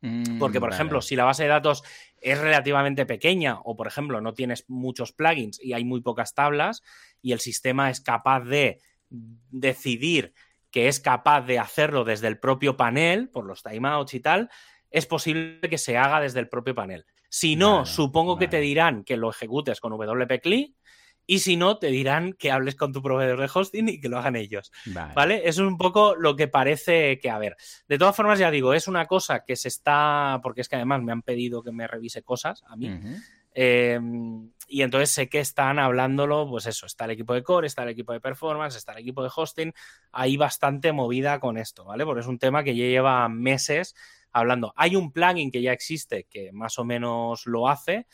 Mm, Porque, por vale. ejemplo, si la base de datos es relativamente pequeña o, por ejemplo, no tienes muchos plugins y hay muy pocas tablas y el sistema es capaz de decidir que es capaz de hacerlo desde el propio panel, por los timeouts y tal, es posible que se haga desde el propio panel. Si no, Vale, supongo que te dirán que lo ejecutes con WP CLI y si no, te dirán que hables con tu proveedor de hosting y que lo hagan ellos. Vale. ¿Vale? Eso es un poco lo que parece que, a ver, de todas formas, ya digo, es una cosa que se está, porque es que además me han pedido que me revise cosas a mí, eh, y entonces sé que están hablándolo, pues eso, está el equipo de core, está el equipo de performance, está el equipo de hosting, hay bastante movida con esto, ¿vale? Porque es un tema que ya lleva meses hablando. Hay un plugin que ya existe que más o menos lo hace.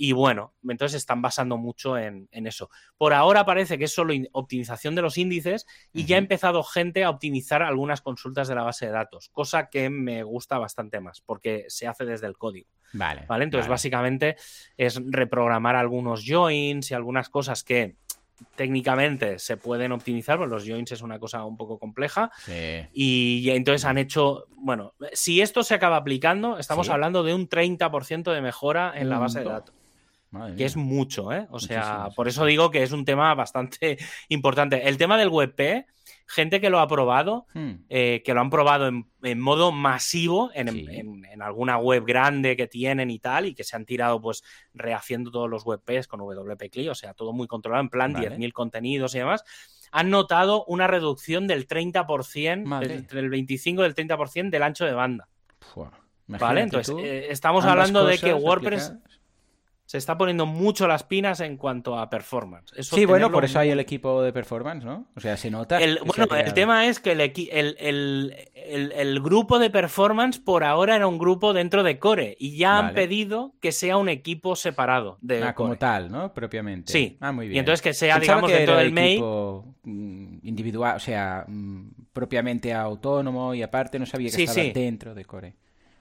Y bueno, entonces están basando mucho en, en eso. Por ahora parece que es solo optimización de los índices y ya ha empezado gente a optimizar algunas consultas de la base de datos, cosa que me gusta bastante más porque se hace desde el código. Vale. ¿vale? Entonces, vale. básicamente es reprogramar algunos joins y algunas cosas que técnicamente se pueden optimizar, pues los joins es una cosa un poco compleja. Sí. Y entonces han hecho, bueno, si esto se acaba aplicando, estamos Sí. hablando de un 30% de mejora en la base de datos, Madre que es mucho, ¿eh? O sea, Muchísimo, por eso digo que es un tema bastante importante. El tema del WebP, gente que lo ha probado, Hmm. eh, que lo han probado en, en modo masivo en, Sí. en- en alguna web grande que tienen y tal, y que se han tirado pues rehaciendo todos los WebPs con WP CLI, o sea, todo muy controlado, en plan Vale. 10.000 contenidos y demás. han notado una reducción del 30%, Madre. entre el 25 y el 30% del ancho de banda. Fua, ¿Vale? Entonces, eh, estamos hablando de que WordPress. Se está poniendo mucho las pinas en cuanto a performance. Eso Sí, bueno, por eso hay el equipo de performance, ¿no? O sea, se nota. El- que se bueno, el tema es que el, equi- el, el- grupo de performance por ahora era un grupo dentro de Core y ya han pedido que sea un equipo separado de Ah, como tal, ¿no? Propiamente. Sí. Ah, muy bien. Y entonces que sea, Pensaba digamos, que dentro era del equipo mm, individual, o sea, mm, propiamente autónomo y aparte no sabía que Sí, estaba sí. dentro de Core.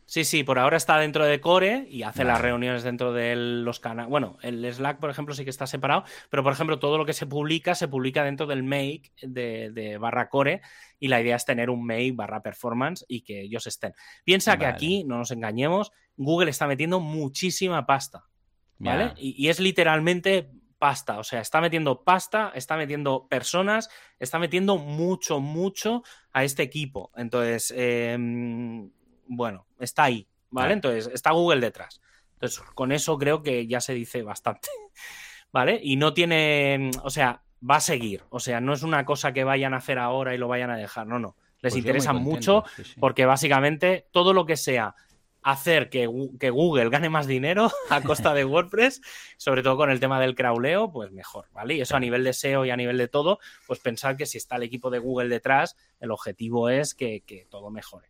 Sí, sí, por ahora está dentro de Core y hace Vale. las reuniones dentro de los canales. Bueno, el Slack, por ejemplo, sí que está separado, pero por ejemplo, todo lo que se publica se publica dentro del Make de, de barra Core y la idea es tener un Make barra Performance y que ellos estén. Piensa que aquí, no nos engañemos, Google está metiendo muchísima pasta, ¿vale? Y, y es literalmente pasta, o sea, está metiendo pasta, está metiendo personas, está metiendo mucho, mucho a este equipo. Entonces, eh, bueno, está ahí, ¿vale? Entonces, está Google detrás. Entonces, con eso creo que ya se dice bastante, ¿vale? Y no tiene, o sea, va a seguir, o sea, no es una cosa que vayan a hacer ahora y lo vayan a dejar, no, no. Les Pues interesa mucho contento, sí, sí. porque básicamente todo lo que sea hacer que, Google gane más dinero a costa de WordPress, sobre todo con el tema del crawleo, pues mejor, ¿vale? Y eso a nivel de SEO y a nivel de todo, pues pensar que si está el equipo de Google detrás, el objetivo es que, que todo mejore.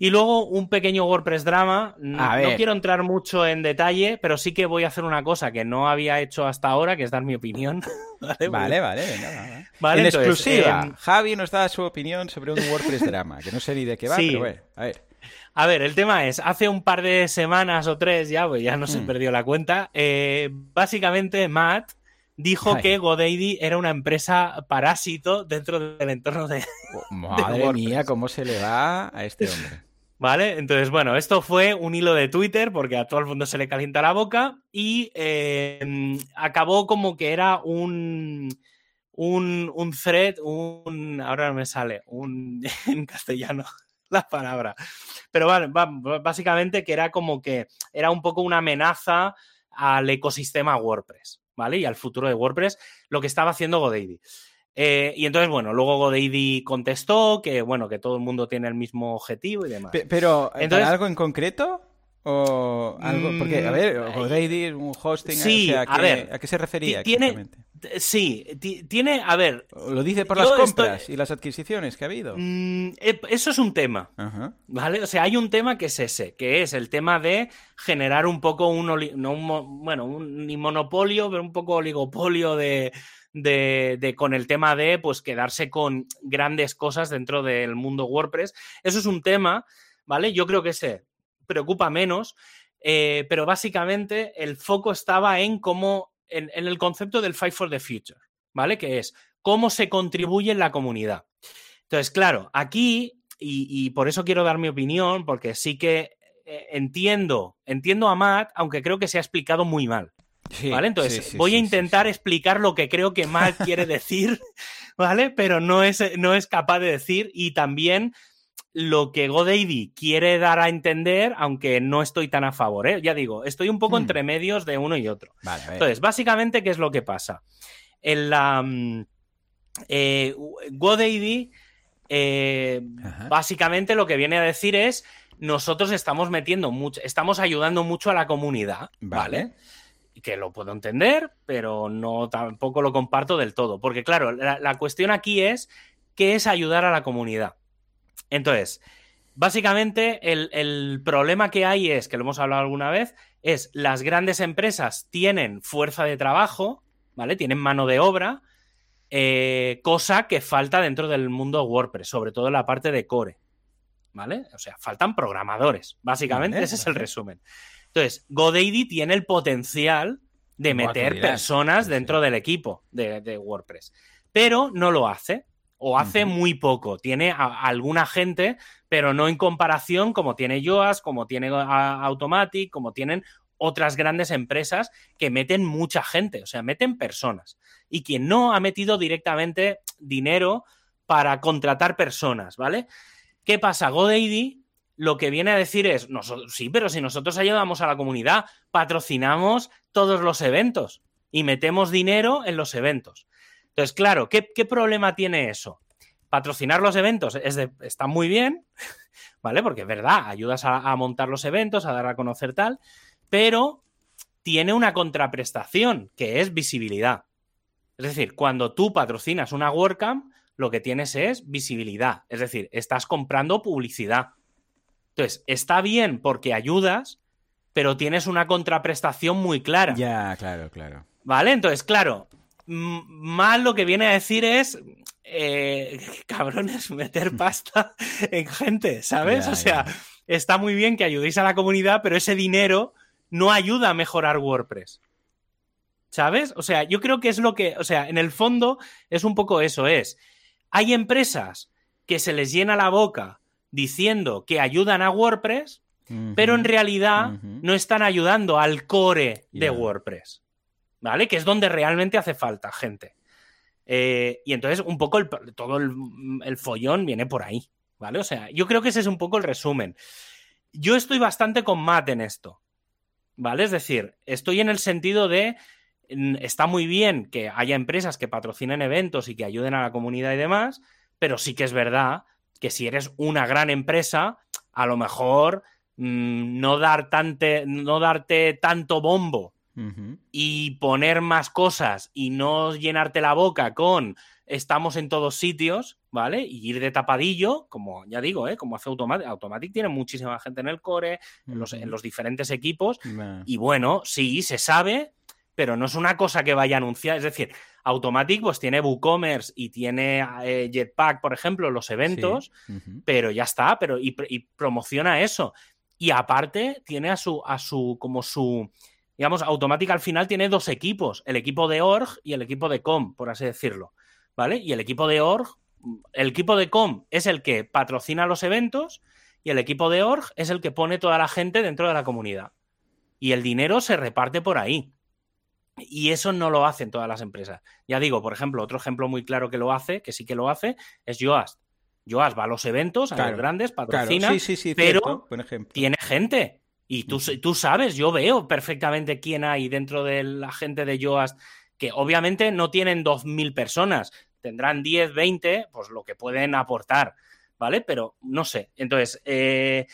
Y luego un pequeño WordPress drama. No quiero entrar mucho en detalle, pero sí que voy a hacer una cosa que no había hecho hasta ahora, que es dar mi opinión. ¿vale? Vale, vale. Vale, en entonces, exclusiva, em, Javi nos da su opinión sobre un WordPress drama, que no sé ni de qué va, Sí. pero bueno, a ver. A ver, el tema es, hace un par de semanas o tres ya, pues ya no se Mm. perdió la cuenta, eh, básicamente Matt dijo Ay. que GoDaddy era una empresa parásito dentro del entorno de... Oh, madre mía, cómo se le va a este hombre. ¿Vale? Entonces, bueno, esto fue un hilo de Twitter porque a todo el mundo se le calienta la boca y eh, acabó como que era un... Un, un thread, un. Ahora no me sale, un. en castellano la palabra. Pero va- básicamente que era como que era un poco una amenaza al ecosistema WordPress, ¿vale? Y al futuro de WordPress, lo que estaba haciendo GoDaddy. Eh, y entonces, bueno, luego GoDaddy contestó que, bueno, que todo el mundo tiene el mismo objetivo y demás. Pe- Pero, ¿para Entonces- algo en concreto? ¿O algo? Porque, a ver, Mm, GoDaddy es un hosting, sí, o sea, a ¿qué- ver, ¿a qué se refería ti- tiene- exactamente? Sí, ti- tiene, a ver, ¿O ¿Lo dice por las estoy- compras y las adquisiciones que ha habido? mm, eh, eso es un tema. Ajá. ¿Vale? O sea, hay un tema que es ese, que es el tema de generar un poco un, no bueno, un, ni monopolio, pero un poco oligopolio de, de, con el tema de pues quedarse con grandes cosas dentro del mundo WordPress. Eso es un tema, ¿vale? Yo creo que se preocupa menos, eh, pero básicamente el foco estaba en cómo, en, en el concepto del Fight for the Future, ¿vale? Que es cómo se contribuye en la comunidad. Entonces, claro, aquí, y, y por eso quiero dar mi opinión, porque sí que eh, entiendo, entiendo a Matt, aunque creo que se ha explicado muy mal. Sí, ¿Vale? Entonces, sí, sí, voy a intentar explicar lo que creo que Matt quiere decir, ¿vale? Pero no es, no es capaz de decir y también lo que GoDaddy quiere dar a entender, aunque no estoy tan a favor, ¿eh? Ya digo, estoy un poco Hmm. entre medios de uno y otro. Vale. Entonces, básicamente, ¿qué es lo que pasa? En la mm, eh, GoDaddy, eh, básicamente lo que viene a decir es nosotros estamos metiendo mucho, estamos ayudando mucho a la comunidad, ¿vale? Vale. Que lo puedo entender, pero no tampoco lo comparto del todo. Porque, claro, la, la cuestión aquí es qué es ayudar a la comunidad. Entonces, básicamente el, el problema que hay es, que lo hemos hablado alguna vez, es las grandes empresas tienen fuerza de trabajo, ¿vale? Tienen mano de obra, eh, cosa que falta dentro del mundo WordPress, sobre todo en la parte de core, ¿vale? O sea, faltan programadores, básicamente Vale, ese es el resumen. Entonces, GoDaddy tiene el potencial de meter personas Sí, dentro sí. del equipo de, de WordPress, pero no lo hace. O hace muy poco. Tiene a, a alguna gente, pero no en comparación como tiene Yoast, como tiene a- Automatic, como tienen otras grandes empresas que meten mucha gente, o sea, meten personas. Y quien no ha metido directamente dinero para contratar personas, ¿vale? ¿Qué pasa? GoDaddy lo que viene a decir es, "Noso- sí, pero si nosotros ayudamos a la comunidad, patrocinamos todos los eventos y metemos dinero en los eventos. Entonces, claro, ¿qué, problema tiene eso? Patrocinar los eventos es está muy bien, ¿vale? Porque es verdad, ayudas a, montar los eventos, a dar a conocer tal, pero tiene una contraprestación, que es visibilidad. Es decir, cuando tú patrocinas una WordCamp, lo que tienes es visibilidad. Es decir, estás comprando publicidad. Entonces, está bien porque ayudas, pero tienes una contraprestación muy clara. Ya, claro, claro. ¿Vale? Entonces, claro, mal lo que viene a decir es, eh, cabrones, meter pasta en gente, ¿sabes? o sea, está muy bien que ayudéis a la comunidad, pero ese dinero no ayuda a mejorar WordPress. ¿Sabes? O sea, yo creo que es lo que, o sea, en el fondo es un poco eso, es, hay empresas que se les llena la boca diciendo que ayudan a WordPress, pero en realidad no están ayudando al core de WordPress, ¿vale? Que es donde realmente hace falta gente. Eh, y entonces un poco todo el, follón viene por ahí, ¿vale? O sea, yo creo que ese es un poco el resumen. Yo estoy bastante con Matt en esto, ¿vale? Es decir, estoy en el sentido de está muy bien que haya empresas que patrocinen eventos y que ayuden a la comunidad y demás, pero sí que es verdad que si eres una gran empresa, a lo mejor mm, no, dar no darte tanto bombo y poner más cosas y no llenarte la boca con estamos en todos sitios, ¿vale? Y ir de tapadillo, como ya digo, ¿eh? como hace Automatic. Automatic tiene muchísima gente en el core, en, los, diferentes equipos. Y bueno, sí, se sabe, pero no es una cosa que vaya a anunciar. Es decir, Automatic pues tiene WooCommerce y tiene eh, Jetpack, por ejemplo, los eventos, pero ya está, pero y, promociona eso. Y aparte tiene a su, a su, como su, digamos, Automatic al final tiene dos equipos, el equipo de org y el equipo de com, por así decirlo, ¿vale? Y el equipo de org, el equipo de com es el que patrocina los eventos y el equipo de org es el que pone toda la gente dentro de la comunidad. Y el dinero se reparte por ahí. Y eso no lo hacen todas las empresas. Ya digo, por ejemplo, otro ejemplo muy claro que lo hace, que sí que lo hace, es Yoast. Yoast va a los eventos, a los grandes, patrocina, pero tiene gente. Y tú, tú sabes, yo veo perfectamente quién hay dentro de la gente de Yoast, que obviamente no tienen 2.000 personas, tendrán 10, 20, pues lo que pueden aportar, ¿vale? Pero no sé. Entonces, eh,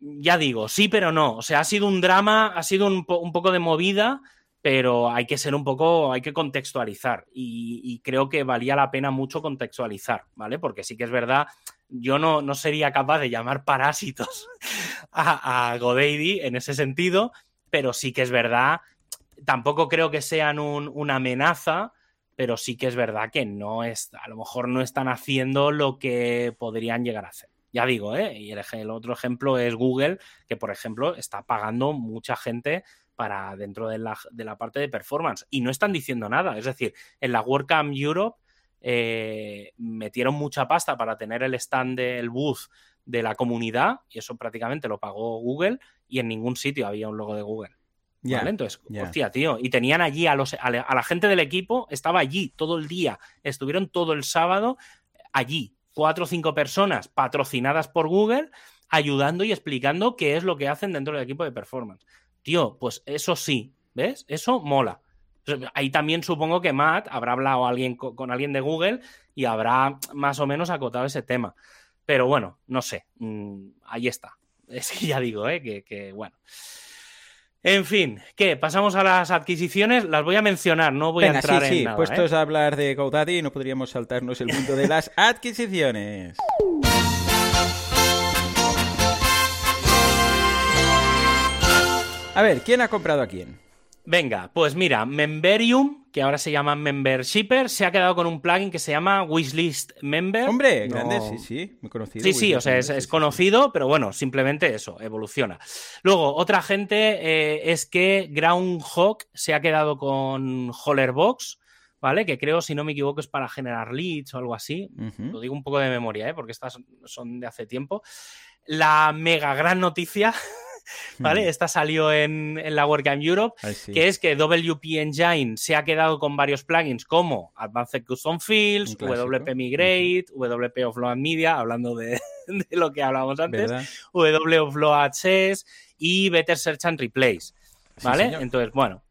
ya digo, sí, pero no. O sea, ha sido un drama, ha sido un, un poco de movida pero hay que ser un poco, hay que contextualizar y, creo que valía la pena mucho contextualizar, ¿vale? Porque sí que es verdad, yo no, no sería capaz de llamar parásitos a, a en ese sentido, pero sí que es verdad, tampoco creo que sean una amenaza, pero sí que es verdad que no es, a lo mejor no están haciendo lo que podrían llegar a hacer. Ya digo, ¿eh? Y el otro ejemplo es Google, que por ejemplo está pagando mucha gente para dentro de la, de la, parte de performance. Y no están diciendo nada. Es decir, en la WordCamp Europe eh, metieron mucha pasta para tener el stand del booth de la comunidad, y eso prácticamente lo pagó Google, y en ningún sitio había un logo de Google. ¿Vale? Entonces, hostia, tío. Y tenían allí a, los, a la gente del equipo, estaba allí todo el día. Estuvieron todo el sábado allí. Cuatro o cinco personas patrocinadas por Google ayudando y explicando qué es lo que hacen dentro del equipo de performance. Tío, pues eso sí, ¿ves? Eso mola. Ahí también supongo que Matt habrá hablado alguien, con, alguien de Google y habrá más o menos acotado ese tema. Pero bueno, no sé. Mm, ahí está. Es que ya digo, ¿eh? Que, bueno. En fin, ¿qué? ¿Pasamos a las adquisiciones? Las voy a mencionar, no voy a entrar sí, en sí. Puestos ¿eh? a hablar de GoDaddy, no podríamos saltarnos el mundo de las adquisiciones. A ver, ¿quién ha comprado a quién? Venga, pues mira, Memberium, que ahora se llama Membershipper, se ha quedado con un plugin que se llama Wishlist Member. Hombre, grande, sí, sí, muy conocido. Sí, sí, o sea, es, conocido, pero bueno, simplemente eso, evoluciona. Luego, otra gente eh, es que Groundhog se ha quedado con Hollerbox, ¿vale? Que creo, si no me equivoco, es para generar leads o algo así. Lo digo un poco de memoria, ¿eh? Porque estas son de hace tiempo. La mega gran noticia ¿vale? Esta salió en, la WordCamp Europe, que es que WP Engine se ha quedado con varios plugins como Advanced Custom Fields, WP Migrate, WP Offload Media, hablando de, lo que hablábamos antes, WP Offload Access y Better Search and Replace, ¿vale? Entonces, bueno,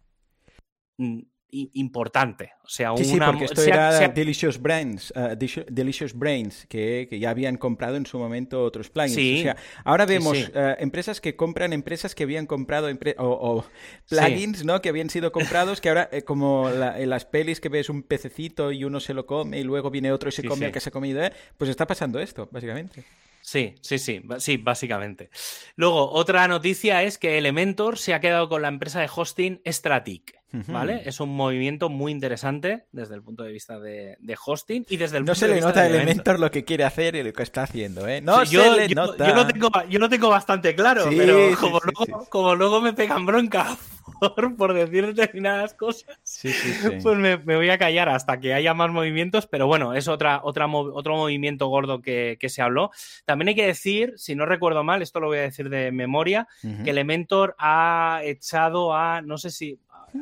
mm, importante. O sea, sí, sí, porque esto era Delicious Brains, uh, Delicious Brains, que, ya habían comprado en su momento otros plugins. O sea, ahora vemos uh, empresas que compran empresas que habían comprado o, plugins, ¿no? Que habían sido comprados, que ahora, eh, como en las pelis que ves un pececito y uno se lo come y luego viene otro y se come el que se ha comido, ¿eh? pues está pasando esto, básicamente. Sí, sí, sí, sí, básicamente. Luego, otra noticia es que Elementor se ha quedado con la empresa de hosting Stratic. ¿Vale? Es un movimiento muy interesante desde el punto de vista de, hosting y desde el no se le nota a Elementor lo que quiere hacer y lo que está haciendo, ¿eh? No yo, se le nota. Yo lo, tengo, yo lo tengo bastante claro, pero como, luego, como luego me pegan bronca por, decir determinadas cosas, pues me, voy a callar hasta que haya más movimientos, pero bueno, es otra, otra, otro movimiento gordo que, se habló. También hay que decir, si no recuerdo mal, esto lo voy a decir de memoria, que Elementor ha echado a, no sé si,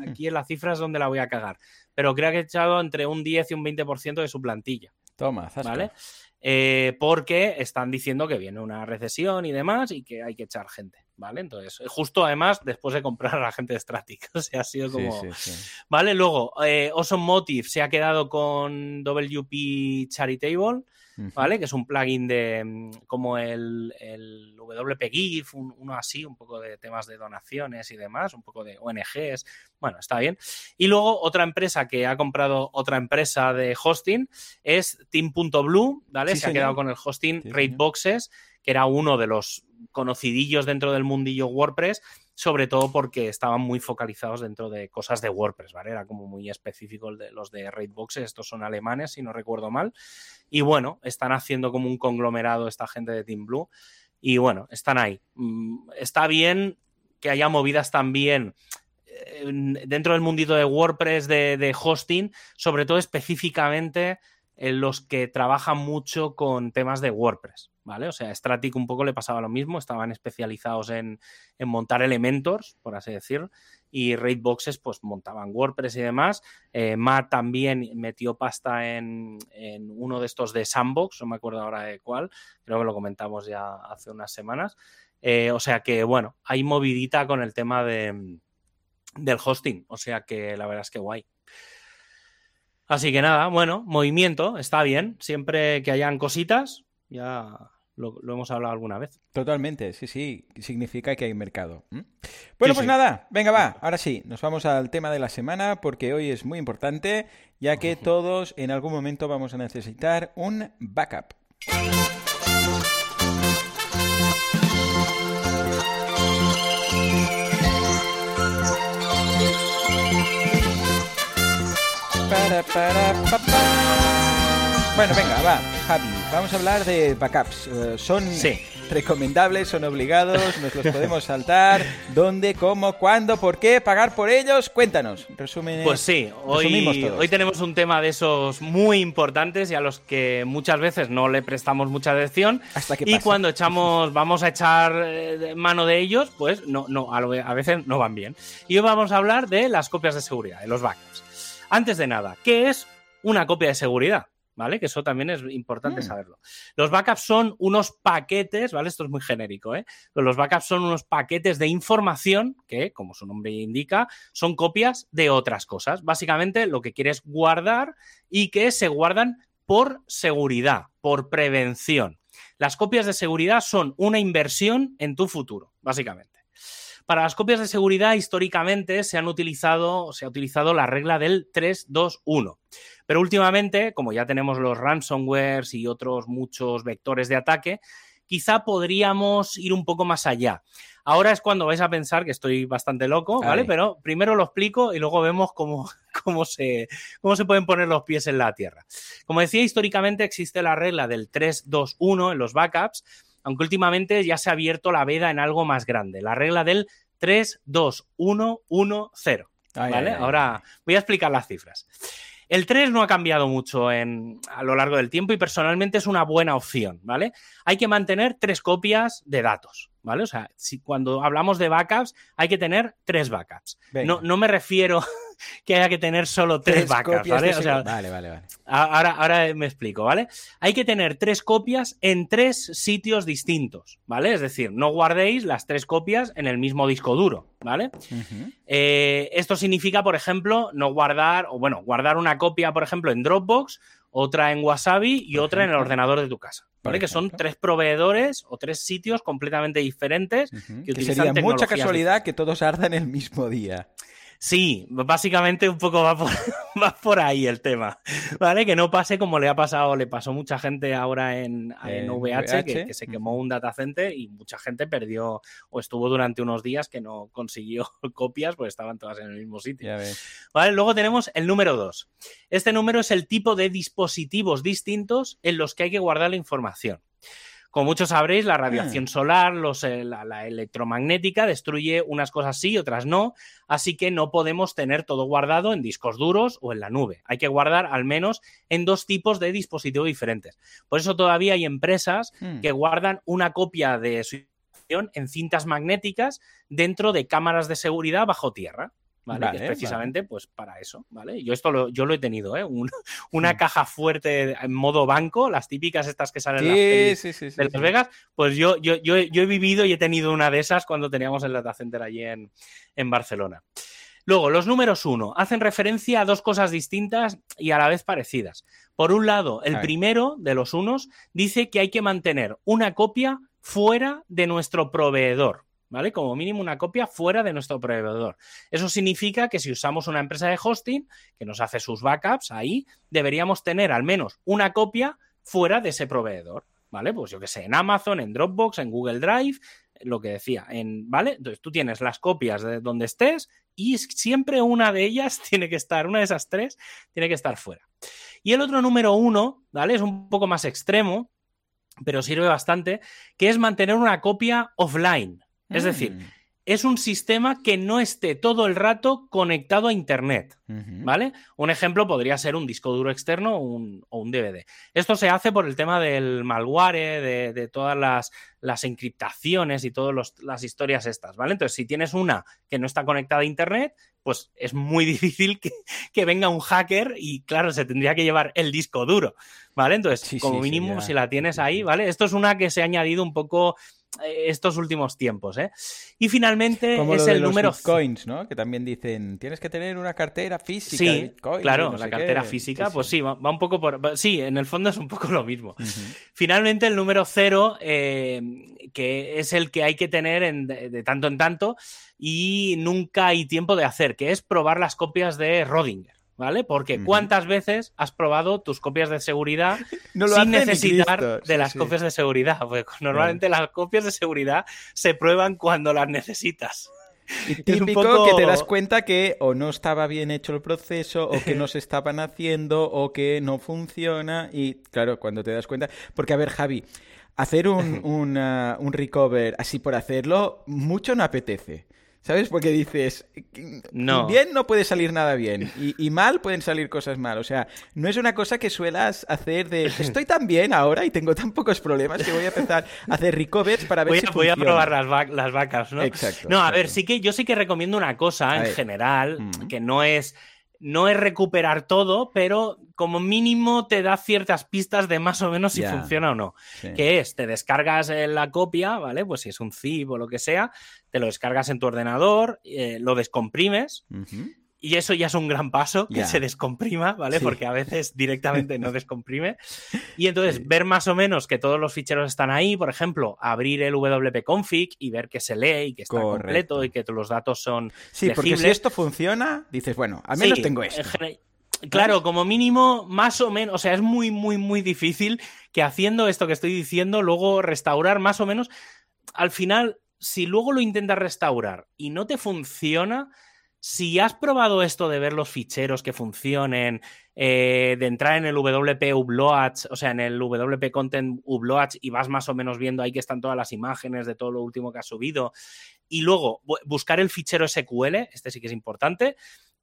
aquí en las cifras donde la voy a cagar, pero creo que ha echado entre un 10 y un 20% de su plantilla. Toma, ¿vale? Eh, porque están diciendo que viene una recesión y demás y que hay que echar gente. ¿Vale? Entonces, justo además después de comprar a la gente de Stratic, o sea, ha sido como... ¿Vale? Luego, eh, Awesome Motive se ha quedado con WP Charitable, ¿vale? Que es un plugin de mm, como el, el WP GIF, uno así, un poco de temas de donaciones y demás, un poco de ONGs, bueno, está bien. Y luego otra empresa que ha comprado otra empresa de hosting es Team.blue, ¿vale? se ha quedado con el hosting Rateboxes, era uno de los conocidillos dentro del mundillo WordPress, sobre todo porque estaban muy focalizados dentro de cosas de WordPress, ¿vale? Era como muy específico de los de Raidboxes, estos son alemanes, si no recuerdo mal. Y bueno, están haciendo como un conglomerado esta gente de Team Blue. Y bueno, están ahí. Mm, está bien que haya movidas también eh, dentro del mundito de WordPress, de hosting, sobre todo específicamente en los que trabajan mucho con temas de WordPress, ¿vale? O sea, Stratic un poco le pasaba lo mismo, estaban especializados en, montar elementos, por así decir, y Raidboxes pues montaban WordPress y demás. Eh, Matt también metió pasta en, uno de estos de Sandbox, no me acuerdo ahora de cuál, creo que lo comentamos ya hace unas semanas. Eh, o sea que, bueno, hay movidita con el tema de, del hosting, o sea que la verdad es que guay. Así que nada, bueno, movimiento, está bien. Siempre que hayan cositas, ya lo, hemos hablado alguna vez. Totalmente, sí, sí, significa que hay mercado. Bueno, pues nada, venga, va, ahora sí, nos vamos al tema de la semana porque hoy es muy importante, ya que todos en algún momento vamos a necesitar un backup. Bueno, venga, va, Javi, vamos a hablar de backups. Eh, son recomendables, son obligados, nos los podemos saltar. ¿Dónde, cómo, cuándo, por qué, pagar por ellos? Cuéntanos, resumen. Pues sí, hoy, hoy tenemos un tema de esos muy importantes y a los que muchas veces no le prestamos mucha atención. Hasta que y cuando echamos, vamos a echar eh, mano de ellos, pues no, no, a veces no van bien. Y hoy vamos a hablar de las copias de seguridad, de los backups. Antes de nada, ¿qué es una copia de seguridad? ¿Vale? Que eso también es importante mm. saberlo. Los backups son unos paquetes, ¿vale? Esto es muy genérico, ¿eh? Los backups son unos paquetes de información que, como su nombre indica, son copias de otras cosas. Básicamente lo que quieres guardar y que se guardan por seguridad, por prevención. Las copias de seguridad son una inversión en tu futuro, básicamente. Para las copias de seguridad, históricamente se han utilizado, se ha utilizado la regla del 3-2-1. Pero últimamente, como ya tenemos los ransomwares y otros muchos vectores de ataque, quizá podríamos ir un poco más allá. Ahora es cuando vais a pensar que estoy bastante loco, ¿vale? Pero primero lo explico y luego vemos cómo, cómo, se, cómo se pueden poner los pies en la tierra. Como decía, históricamente existe la regla del 3-2-1 en los backups, aunque últimamente ya se ha abierto la veda en algo más grande, la regla del 3, 2, 1, 1, 0. ¿Vale? Ahora voy a explicar las cifras. El 3 no ha cambiado mucho en, a lo largo del tiempo y personalmente es una buena opción, ¿vale? Hay que mantener tres copias de datos, ¿vale? O sea, si, cuando hablamos de backups hay que tener tres backups. No, no, me refiero, que haya que tener solo tres, backups, ¿vale? vale, vale, vale. Ahora, ahora me explico, ¿vale? Hay que tener tres copias en tres sitios distintos, ¿vale? Es decir, no guardéis las tres copias en el mismo disco duro, ¿vale? Eh, esto significa, por ejemplo, no guardar, o bueno, guardar una copia, por ejemplo, en Dropbox, otra en Wasabi y otra en el ordenador de tu casa. ¿Vale? Que son tres proveedores o tres sitios completamente diferentes que, que sería mucha casualidad que todos ardan el mismo día. Sí, básicamente un poco va por, va por, ahí el tema, ¿vale? Que no pase como le ha pasado, le pasó mucha gente ahora en, en VH, Que, se quemó un datacenter y mucha gente perdió o estuvo durante unos días que no consiguió copias, pues estaban todas en el mismo sitio. ¿Vale? Luego tenemos el número 2. Este número es el tipo de dispositivos distintos en los que hay que guardar la información. Como muchos sabréis, la radiación ah. solar, los, eh, la, electromagnética destruye unas cosas sí, otras no, así que no podemos tener todo guardado en discos duros o en la nube. Hay que guardar al menos en dos tipos de dispositivos diferentes. Por eso todavía hay empresas hmm. que guardan una copia de su en cintas magnéticas dentro de cámaras de seguridad bajo tierra. ¿Vale? que es precisamente pues para eso, ¿vale? Yo esto lo, yo lo he tenido, ¿eh? una caja fuerte en modo banco, las típicas estas que salen de Las Vegas, pues yo, yo, yo, he vivido y he tenido una de esas cuando teníamos el data center allí en, en Barcelona. Luego, los números uno hacen referencia a dos cosas distintas y a la vez parecidas. Por un lado, el primero de los unos dice que hay que mantener una copia fuera de nuestro proveedor. ¿Vale? Como mínimo una copia fuera de nuestro proveedor. Eso significa que si usamos una empresa de hosting que nos hace sus backups ahí, deberíamos tener al menos una copia fuera de ese proveedor, ¿vale? Pues yo que sé, en Amazon, en Dropbox, en Google Drive, lo que decía, en, ¿vale? Entonces tú tienes las copias de donde estés y siempre una de ellas tiene que estar, una de esas tres tiene que estar fuera. Y el otro número uno, ¿vale? Es un poco más extremo, pero sirve bastante, que es mantener una copia offline, es decir, mm. es un sistema que no esté todo el rato conectado a Internet, ¿vale? Un ejemplo podría ser un disco duro externo o un, DVD. Esto se hace por el tema del malware, de, todas las, las, encriptaciones y todas las historias estas, ¿vale? Entonces, si tienes una que no está conectada a Internet, pues es muy difícil que, venga un hacker y, claro, se tendría que llevar el disco duro, ¿vale? Entonces, como mínimo, si la tienes ahí, ¿vale? Esto es una que se ha añadido un poco estos últimos tiempos. ¿eh? Y finalmente es el número. Bitcoins, ¿no? Que también dicen, tienes que tener una cartera física. Sí, claro, la cartera física, pues sí, va, un poco por. Sí, en el fondo es un poco lo mismo. Finalmente, el número cero, eh, que es el que hay que tener de, tanto en tanto y nunca hay tiempo de hacer, que es probar las copias de Rodinger. ¿Vale? Porque ¿cuántas veces has probado tus copias de seguridad sin necesitar de las copias de seguridad? Porque normalmente las copias de seguridad se prueban cuando las necesitas. Y típico que te das cuenta que o no estaba bien hecho el proceso, o que no se estaban haciendo, o que no funciona. Y claro, cuando te das cuenta. Porque, a ver, Javi, hacer un, un recover así por hacerlo, mucho no apetece. ¿Sabes? Porque dices, no. bien no puede salir nada bien y, mal pueden salir cosas mal. O sea, no es una cosa que suelas hacer de estoy tan bien ahora y tengo tan pocos problemas que voy a empezar a hacer recovers para ver voy, si Voy a probar las, las vacas, ¿no? Exacto. No, a ver, sí que yo sí que recomiendo una cosa en general, mm. que no es no es recuperar todo, pero como mínimo te da ciertas pistas de más o menos si funciona o no. Que es, te descargas la copia, ¿vale? Pues si es un zip o lo que sea, te lo descargas en tu ordenador, eh, lo descomprimes, y eso ya es un gran paso, que se descomprima, ¿vale? Porque a veces directamente no descomprime. Y entonces ver más o menos que todos los ficheros están ahí, por ejemplo, abrir el WP config y ver que se lee y que está completo y que los datos son Sí, porque si esto funciona, dices, bueno, al menos tengo esto. Claro, como mínimo, más o menos, o sea, es muy, muy, muy difícil que haciendo esto que estoy diciendo, luego restaurar más o menos, al final, si luego lo intentas restaurar y no te funciona, si has probado esto de ver los ficheros que funcionen, eh, de entrar en el WP Uploads, o sea, en el WP Content Uploads y vas más o menos viendo ahí que están todas las imágenes de todo lo último que has subido, y luego buscar el fichero SQL, este sí que es importante,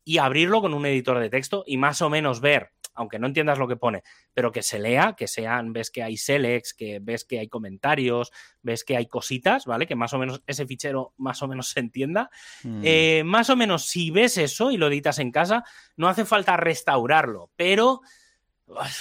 y abrirlo con un editor de texto y más o menos ver aunque no entiendas lo que pone, pero que se lea, que sean, ves que hay selects, que ves que hay comentarios, ves que hay cositas, ¿vale? Que más o menos ese fichero más o menos se entienda. Mm. Eh, más o menos, si ves eso y lo editas en casa, no hace falta restaurarlo, pero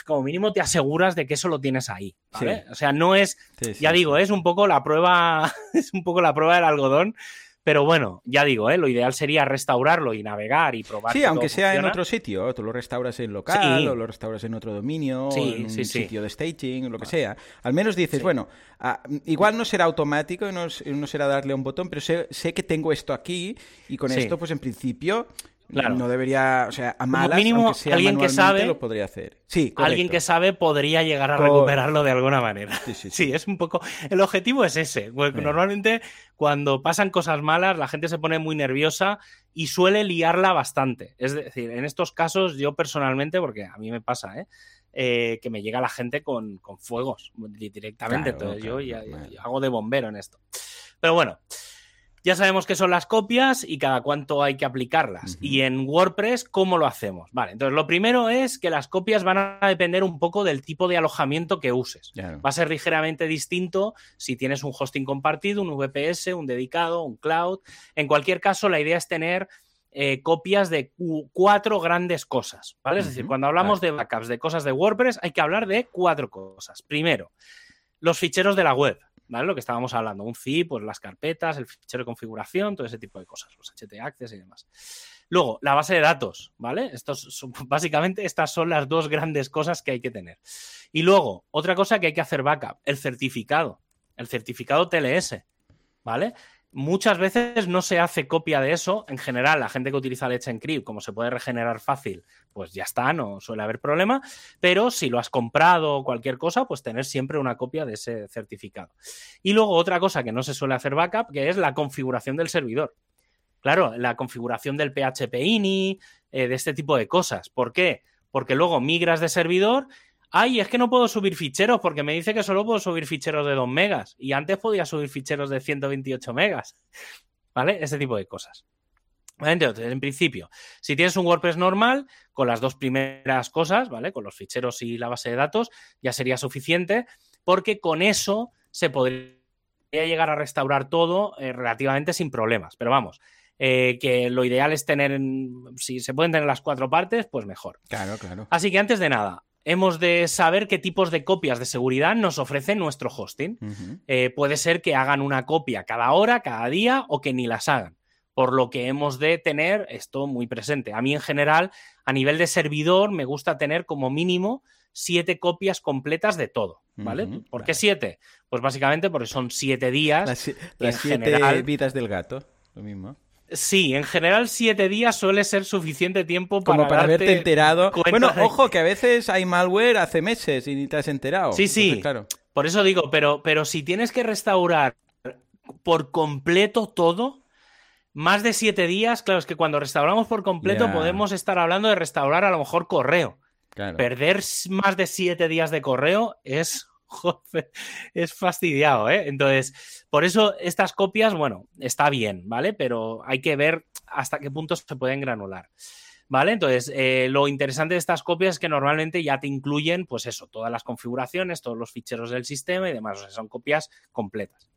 como mínimo te aseguras de que eso lo tienes ahí, ¿vale? Sí. O sea, no es, Sí, sí, ya digo, es un poco la prueba, es un poco la prueba del algodón, pero bueno, ya digo, ¿eh? lo ideal sería restaurarlo y navegar y probar. Sí, que aunque sea en otro sitio, tú lo restauras en local Sí. o lo restauras en otro dominio Sí, o en un sí, sitio de staging, lo que sea. Al menos dices, bueno, ah, igual no será automático y no, no será darle a un botón, pero sé, sé que tengo esto aquí y con esto, pues en principio Claro. no debería, o sea, a Como malas, mínimo, aunque sea alguien que sabe- lo podría hacer. Sí, Alguien que sabe podría llegar a recuperarlo de alguna manera. Sí, sí, sí. Sí, es un poco. El objetivo es ese. porque Eh. Normalmente, cuando pasan cosas malas, la gente se pone muy nerviosa y suele liarla bastante. Es decir, en estos casos, yo personalmente, porque a mí me pasa, ¿eh? Eh, que me llega la gente con, con fuegos di- directamente. Claro, Entonces, yo ya- hago de bombero en esto. Pero bueno. Ya sabemos qué son las copias y cada cuánto hay que aplicarlas. Y en WordPress, ¿cómo lo hacemos? Vale, entonces lo primero es que las copias van a depender un poco del tipo de alojamiento que uses. Claro. Va a ser ligeramente distinto si tienes un hosting compartido, un VPS, un dedicado, un cloud. En cualquier caso, la idea es tener eh, copias de cu- cuatro grandes cosas, ¿vale? Es decir, cuando hablamos de backups, de cosas de WordPress, hay que hablar de cuatro cosas. Primero, los ficheros de la web, ¿vale? Lo que estábamos hablando, un zip, pues las carpetas, el fichero de configuración, todo ese tipo de cosas, los HT access y demás. Luego, la base de datos, ¿vale? Estos son- básicamente estas son las dos grandes cosas que hay que tener. Y luego, otra cosa que hay que hacer backup, el certificado, el certificado TLS, ¿vale? Muchas veces no se hace copia de eso. En general, la gente que utiliza Let's Encrypt, como se puede regenerar fácil, pues ya está, no suele haber problema. Pero si lo has comprado o cualquier cosa, pues tener siempre una copia de ese certificado. Y luego otra cosa que no se suele hacer backup, que es la configuración del servidor. Claro, la configuración del PHP INI, eh, de este tipo de cosas. ¿Por qué? Porque luego migras de servidor. Ay, es que no puedo subir ficheros porque me dice que solo puedo subir ficheros de 2 megas y antes podía subir ficheros de 128 megas. ¿Vale? Ese tipo de cosas. Entonces, en principio, si tienes un WordPress normal, con las dos primeras cosas, ¿vale? Con los ficheros y la base de datos, ya sería suficiente, porque con eso se podría llegar a restaurar todo eh, relativamente sin problemas. Pero vamos, eh, que lo ideal es tener, en- si se pueden tener las cuatro partes, pues mejor. Claro, claro. Así que antes de nada, hemos de saber qué tipos de copias de seguridad nos ofrece nuestro hosting. Eh, puede ser que hagan una copia cada hora, cada día o que ni las hagan. Por lo que hemos de tener esto muy presente. A mí en general, a nivel de servidor, me gusta tener como mínimo siete copias completas de todo. ¿Vale? ¿Por qué siete? Pues básicamente porque son siete días. Las, si- en las siete general- vidas del gato, lo mismo. Sí, en general siete días suele ser suficiente tiempo Como para, para haberte enterado. Bueno, de- ojo, que a veces hay malware hace meses y ni te has enterado. Sí, sí. Entonces, claro. Por eso digo, pero, pero si tienes que restaurar por completo todo, más de siete días, claro, es que cuando restauramos por completo podemos estar hablando de restaurar a lo mejor correo. claro. Perder más de siete días de correo es, es fastidiado, ¿eh? Entonces, por eso estas copias, bueno, está bien, ¿vale? Pero hay que ver hasta qué punto se pueden granular. ¿Vale? Entonces, eh, lo interesante de estas copias es que normalmente ya te incluyen, pues eso, todas las configuraciones, todos los ficheros del sistema y demás. O sea, son copias completas.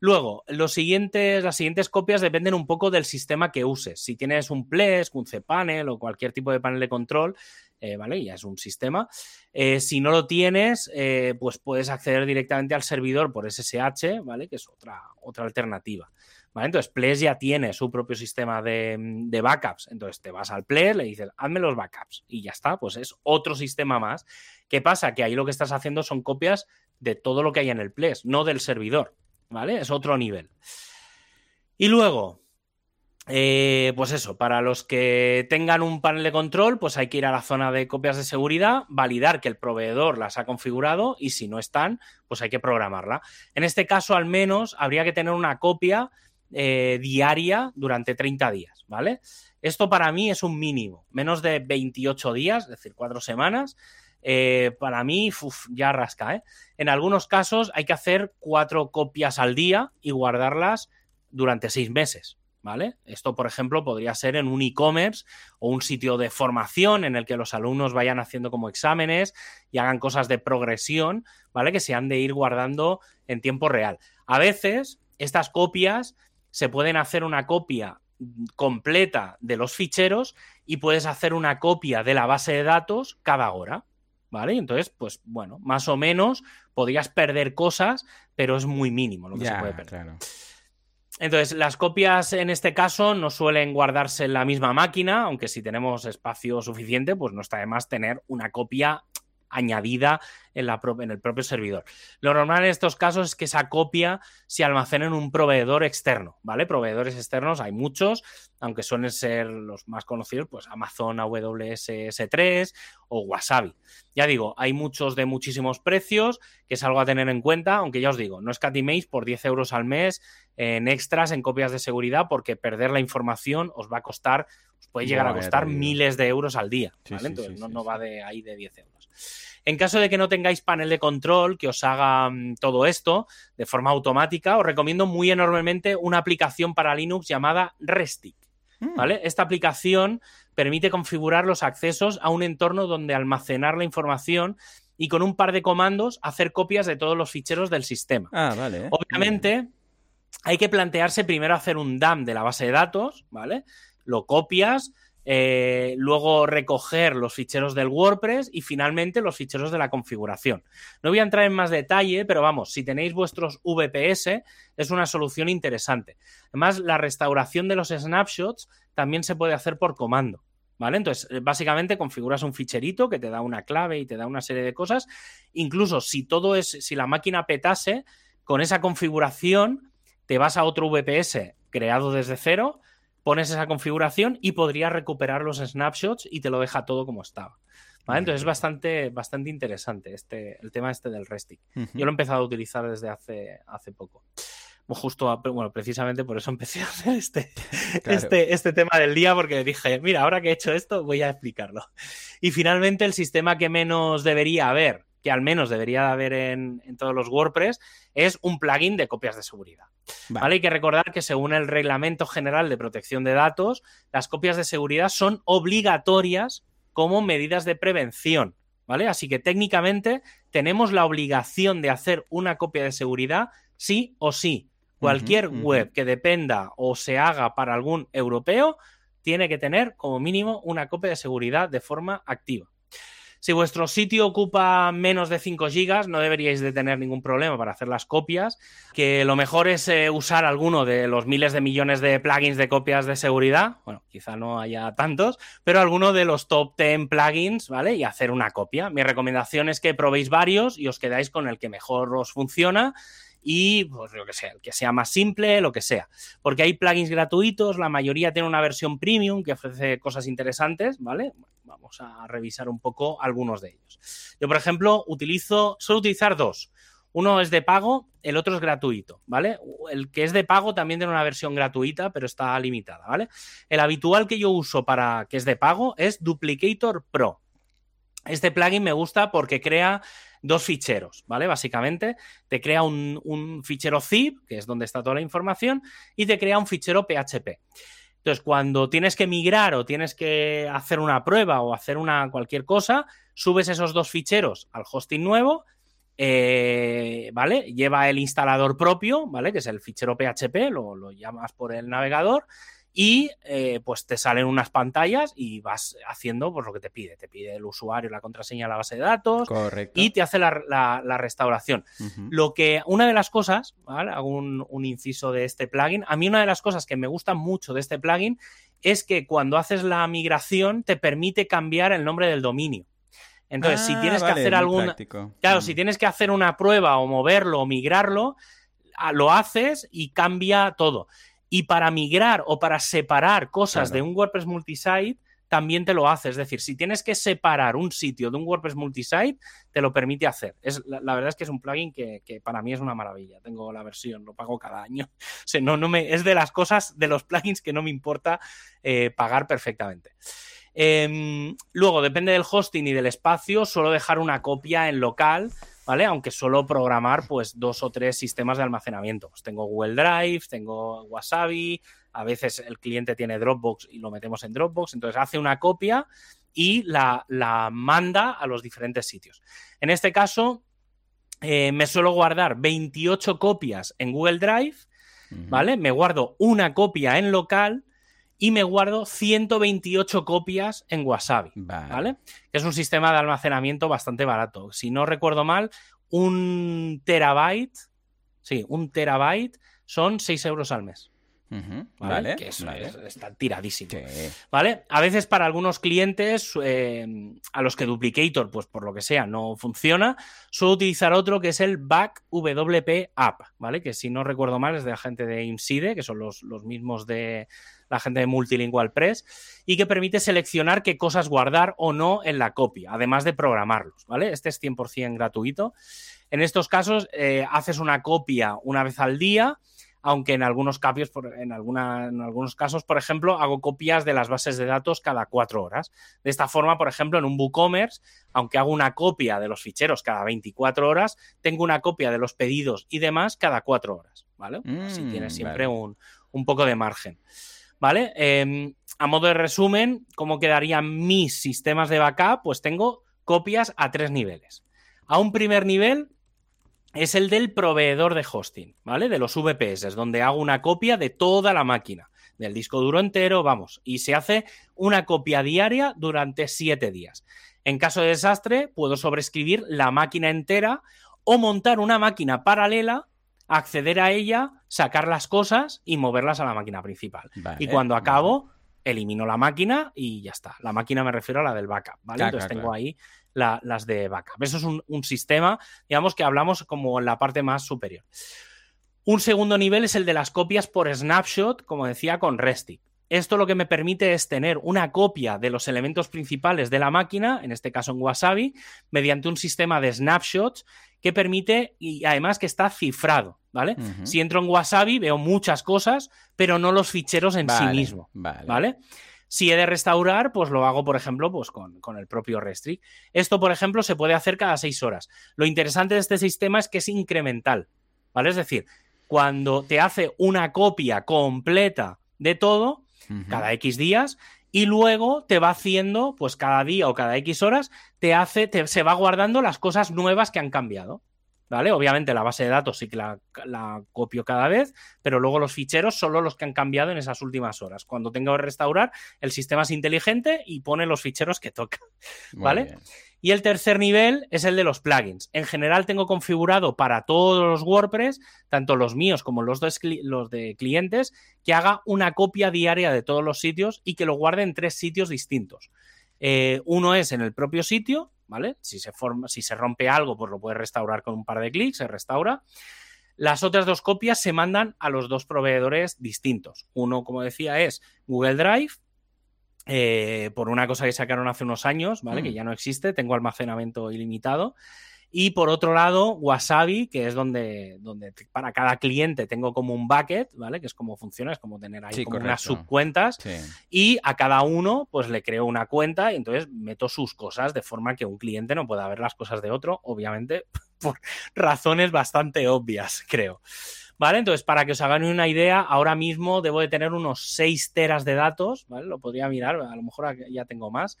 Luego, los siguientes, las siguientes copias dependen un poco del sistema que uses. Si tienes un Plesk, un cPanel o cualquier tipo de panel de control, eh, ¿vale? Ya es un sistema. Eh, si no lo tienes, eh, pues puedes acceder directamente al servidor por SSH, ¿vale? Que es otra, otra alternativa. ¿Vale? Entonces, Ples ya tiene su propio sistema de, de backups. Entonces, te vas al Ples, le dices, hazme los backups. Y ya está, pues es otro sistema más. ¿Qué pasa? Que ahí lo que estás haciendo son copias de todo lo que hay en el Ples, no del servidor. ¿Vale? Es otro nivel. Y luego, eh, pues eso, para los que tengan un panel de control, pues hay que ir a la zona de copias de seguridad, validar que el proveedor las ha configurado y si no están, pues hay que programarla. En este caso, al menos, habría que tener una copia eh, diaria durante 30 días, ¿vale? Esto para mí es un mínimo, menos de 28 días, es decir, cuatro semanas. eh, para mí, ya rasca. En algunos casos hay que hacer cuatro copias al día y guardarlas durante seis meses. ¿Vale? Esto, por ejemplo, podría ser en un e-commerce o un sitio de formación en el que los alumnos vayan haciendo como exámenes y hagan cosas de progresión, ¿vale? Que se han de ir guardando en tiempo real. A veces, estas copias se pueden hacer una copia completa de los ficheros y puedes hacer una copia de la base de datos cada hora. ¿Vale? Entonces, pues bueno, más o menos podrías perder cosas, pero es muy mínimo lo que se puede perder. Entonces, las copias en este caso no suelen guardarse en la misma máquina, aunque si tenemos espacio suficiente, pues no está de más tener una copia añadida en, la en, el propio servidor. Lo normal en estos casos es que esa copia se almacene en un proveedor externo, ¿vale? Proveedores externos hay muchos, aunque suelen ser los más conocidos, pues Amazon AWS S3 o Wasabi. Ya digo, hay muchos de muchísimos precios, que es algo a tener en cuenta, aunque ya os digo, no escatiméis por 10 euros al mes en extras, en copias de seguridad, porque perder la información os va a costar, os puede llegar a costar miles de euros al día, ¿vale? Entonces no, no va de ahí de 10 euros. En caso de que no tengáis panel de control que os haga mm, todo esto de forma automática, os recomiendo muy enormemente una aplicación para Linux llamada Restic. Mm. ¿Vale? Esta aplicación permite configurar los accesos a un entorno donde almacenar la información y con un par de comandos hacer copias de todos los ficheros del sistema. Ah, vale. Obviamente, hay que plantearse primero hacer un DAM de la base de datos, ¿vale? Lo copias, eh, luego recoger los ficheros del WordPress y finalmente los ficheros de la configuración. No voy a entrar en más detalle, pero vamos, si tenéis vuestros VPS es una solución interesante. Además, la restauración de los snapshots también se puede hacer por comando. ¿Vale? Entonces, eh, básicamente configuras un ficherito que te da una clave y te da una serie de cosas. Incluso si todo es, si la máquina petase, con esa configuración te vas a otro VPS creado desde cero, pones esa configuración y podrías recuperar los snapshots y te lo deja todo como estaba. Entonces es bastante, bastante interesante este, el tema este del resting. Yo lo he empezado a utilizar desde hace, hace poco. Justo, bueno, precisamente por eso empecé a hacer este, este, este tema del día, porque dije, mira, ahora que he hecho esto, voy a explicarlo. Y finalmente, el sistema que menos debería haber, que al menos debería haber en, en todos los WordPress, es un plugin de copias de seguridad. Vale. Hay que recordar que según el Reglamento General de Protección de Datos, las copias de seguridad son obligatorias como medidas de prevención. ¿Vale? Así que técnicamente tenemos la obligación de hacer una copia de seguridad sí o sí. Cualquier web que dependa o se haga para algún europeo tiene que tener como mínimo una copia de seguridad de forma activa. Si vuestro sitio ocupa menos de 5 gigas, no deberíais de tener ningún problema para hacer las copias, que lo mejor es eh, usar alguno de los miles de millones de plugins de copias de seguridad, bueno, quizá no haya tantos, pero alguno de los top 10 plugins, ¿vale? Y hacer una copia. Mi recomendación es que probéis varios y os quedáis con el que mejor os funciona y pues lo que sea, el que sea más simple, lo que sea. Porque hay plugins gratuitos, la mayoría tiene una versión premium que ofrece cosas interesantes, ¿vale? Vamos a revisar un poco algunos de ellos. Yo, por ejemplo, utilizo, suelo utilizar dos. Uno es de pago, el otro es gratuito, ¿vale? El que es de pago también tiene una versión gratuita, pero está limitada, ¿vale? El habitual que yo uso para que es de pago es Duplicator Pro. Este plugin me gusta porque crea dos ficheros, ¿vale? Básicamente, te crea un, fichero zip, que es donde está toda la información, y te crea un fichero PHP. Entonces, cuando tienes que migrar o tienes que hacer una prueba o hacer una cualquier cosa, subes esos dos ficheros al hosting nuevo, eh, ¿vale? Lleva el instalador propio, ¿vale? Que es el fichero PHP, lo llamas por el navegador y eh, pues te salen unas pantallas y vas haciendo pues, lo que te pide. Te pide el usuario, la contraseña la base de datos y te hace la, la, restauración. Uh -huh. Lo que, una de las cosas, ¿vale? hago un, un, inciso de este plugin, a mí una de las cosas que me gusta mucho de este plugin es que cuando haces la migración te permite cambiar el nombre del dominio. Entonces, ah, si tienes vale, que hacer algún... Claro, mm. si tienes que hacer una prueba o moverlo o migrarlo, lo haces y cambia todo. Y para migrar o para separar cosas claro. de un WordPress multisite, también te lo hace. Es decir, si tienes que separar un sitio de un WordPress multisite, te lo permite hacer. Es, la, la verdad es que es un plugin que, que, para mí es una maravilla. Tengo la versión, lo pago cada año. O sea, no, no me, es de las cosas, de los plugins que no me importa eh, pagar perfectamente. Eh, luego, depende del hosting y del espacio, suelo dejar una copia en local ¿vale? Aunque solo programar pues dos o tres sistemas de almacenamiento. Pues tengo Google Drive, tengo Wasabi, a veces el cliente tiene Dropbox y lo metemos en Dropbox, entonces hace una copia y la, manda a los diferentes sitios. En este caso, eh, me suelo guardar 28 copias en Google Drive, ¿vale? Me guardo una copia en local y me guardo 128 copias en Wasabi, ¿vale? Es un sistema de almacenamiento bastante barato. Si no recuerdo mal, un terabyte, sí, un terabyte son 6 euros al mes. ¿Vale? Que es, está tiradísimo. ¿Vale? A veces para algunos clientes eh, a los que Duplicator, pues por lo que sea, no funciona, suelo utilizar otro que es el Back WP App, ¿vale? Que si no recuerdo mal es de la gente de IMSIDE, que son los, los mismos de la gente de Multilingual Press, y que permite seleccionar qué cosas guardar o no en la copia, además de programarlos, ¿vale? Este es 100% gratuito. En estos casos, eh, haces una copia una vez al día aunque en algunos, casos, en, alguna, en algunos casos, por ejemplo, hago copias de las bases de datos cada cuatro horas. De esta forma, por ejemplo, en un WooCommerce, aunque hago una copia de los ficheros cada 24 horas, tengo una copia de los pedidos y demás cada cuatro horas, ¿vale? Así mm, tienes siempre un, poco de margen. ¿Vale? Em, a modo de resumen, ¿cómo quedarían mis sistemas de backup? Pues tengo copias a tres niveles. A un primer nivel es el del proveedor de hosting, ¿vale? De los VPS, donde hago una copia de toda la máquina, del disco duro entero, vamos, y se hace una copia diaria durante siete días. En caso de desastre, puedo sobreescribir la máquina entera o montar una máquina paralela, acceder a ella, sacar las cosas y moverlas a la máquina principal. y cuando acabo, elimino la máquina y ya está. La máquina me refiero a la del backup, ¿vale? Entonces tengo ahí las de backup. Eso es un, sistema, digamos, que hablamos como en la parte más superior. Un segundo nivel es el de las copias por snapshot, como decía, con Resty. Esto lo que me permite es tener una copia de los elementos principales de la máquina, en este caso en Wasabi, mediante un sistema de snapshots que permite y además que está cifrado, ¿vale? Si entro en Wasabi veo muchas cosas, pero no los ficheros en sí mismo, ¿vale? Si he de restaurar, pues lo hago, por ejemplo, pues con, el propio Restrict. Esto, por ejemplo, se puede hacer cada seis horas. Lo interesante de este sistema es que es incremental, ¿vale? Es decir, cuando te hace una copia completa de todo, cada X días, y luego te va haciendo, pues cada día o cada X horas, te hace, se va guardando las cosas nuevas que han cambiado. ¿Vale? Obviamente la base de datos sí que la, copio cada vez, pero luego los ficheros solo los que han cambiado en esas últimas horas. Cuando tengo que restaurar, el sistema es inteligente y pone los ficheros que toca, ¿vale? Y el tercer nivel es el de los plugins. En general tengo configurado para todos los WordPress, tanto los míos como los de, los de clientes, que haga una copia diaria de todos los sitios y que lo guarde en tres sitios distintos. Eh, uno es en el propio sitio, ¿vale? Si se, forma, si se rompe algo, pues lo puedes restaurar con un par de clics, se restaura. Las otras dos copias se mandan a los dos proveedores distintos. Uno, como decía, es Google Drive, eh, por una cosa que sacaron hace unos años, ¿vale? Que mm. ya no existe, tengo almacenamiento ilimitado. Y por otro lado, Wasabi, que es donde, donde para cada cliente tengo como un bucket, ¿vale? Que es como funciona, es como tener ahí como unas subcuentas. Y a cada uno, pues le creo una cuenta y entonces meto sus cosas de forma que un cliente no pueda ver las cosas de otro, obviamente, por razones bastante obvias, creo. ¿Vale? Entonces, para que os hagan una idea, ahora mismo debo de tener unos 6 teras de datos, ¿vale? Lo podría mirar, a lo mejor ya tengo más.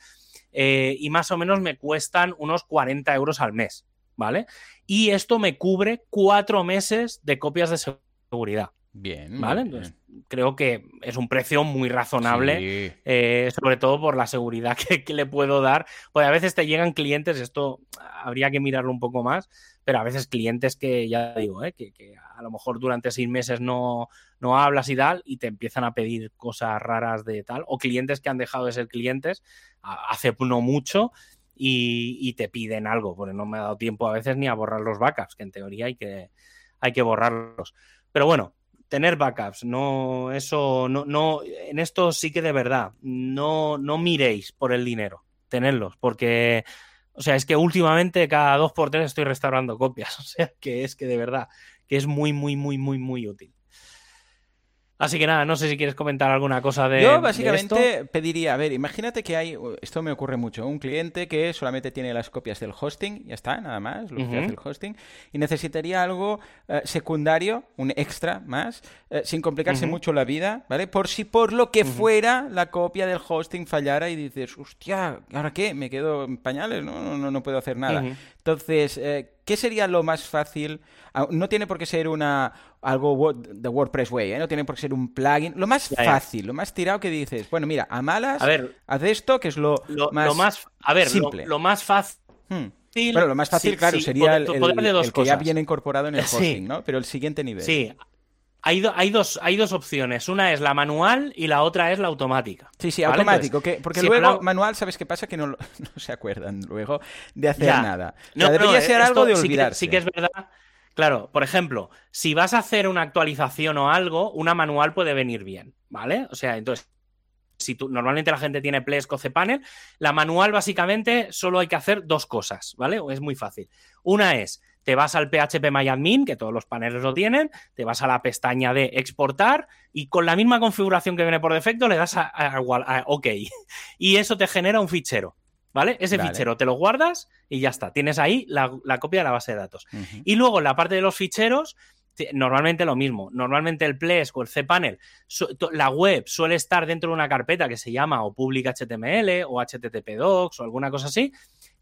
Eh, y más o menos me cuestan unos 40 euros al mes, ¿vale? Y esto me cubre cuatro meses de copias de seguridad. Bien. ¿Vale? Entonces, creo que es un precio muy razonable, eh, sobre todo por la seguridad que, le puedo dar. Pues a veces te llegan clientes, esto habría que mirarlo un poco más, pero a veces clientes que ya digo, ¿eh? que, a lo mejor durante seis meses no, no hablas y tal, y te empiezan a pedir cosas raras de tal, o clientes que han dejado de ser clientes hace no mucho y, te piden algo, porque no me ha dado tiempo a veces ni a borrar los backups, que en teoría hay que, hay que borrarlos. Pero bueno, tener backups, no, eso, no, no, en esto sí que de verdad, no, no miréis por el dinero, tenerlos, porque, o sea, es que últimamente cada dos por tres estoy restaurando copias, o sea, que es que de verdad, que es muy, muy, muy, muy, muy útil. Así que nada, no sé si quieres comentar alguna cosa de. Yo básicamente pediría, a ver, imagínate que hay, esto me ocurre mucho, un cliente que solamente tiene las copias del hosting, ya está, nada más, lo que hace el hosting, y necesitaría algo eh, secundario, un extra más, eh, sin complicarse mucho la vida, ¿vale? Por si por lo que fuera la copia del hosting fallara y dices, hostia, ¿ahora qué? Me quedo en pañales, no, no, no puedo hacer nada. Entonces, eh, ¿qué sería lo más fácil? Ah, no tiene por qué ser una algo de WordPress Way, ¿eh? no tiene por qué ser un plugin. Lo más fácil, lo más tirado que dices, bueno, mira, a malas, haz esto, que es lo, más, a ver, simple. Lo, más fácil. Hmm. Bueno, lo más fácil, claro, sería el, que ya viene incorporado en el hosting, ¿no? Pero el siguiente nivel. Sí, hay, hay, dos, hay dos opciones. Una es la manual y la otra es la automática. Sí, sí, automático. porque luego, manual, ¿sabes qué pasa? Que no, se acuerdan luego de hacer nada. No, debería ser algo de olvidarse. Sí que, es verdad. Claro, por ejemplo, si vas a hacer una actualización o algo, una manual puede venir bien, ¿vale? O sea, entonces, si tú, normalmente la gente tiene Plesk o cPanel, la manual básicamente solo hay que hacer dos cosas, ¿vale? Es muy fácil. Una es te vas al PHP MyAdmin, que todos los paneles lo tienen, te vas a la pestaña de exportar y con la misma configuración que viene por defecto le das a, OK. Y eso te genera un fichero. ¿Vale? Ese fichero te lo guardas y ya está. Tienes ahí la, copia de la base de datos. Y luego, la parte de los ficheros, normalmente lo mismo. Normalmente el Plesk o el cPanel, la web suele estar dentro de una carpeta que se llama o public HTML o HTTP docs o alguna cosa así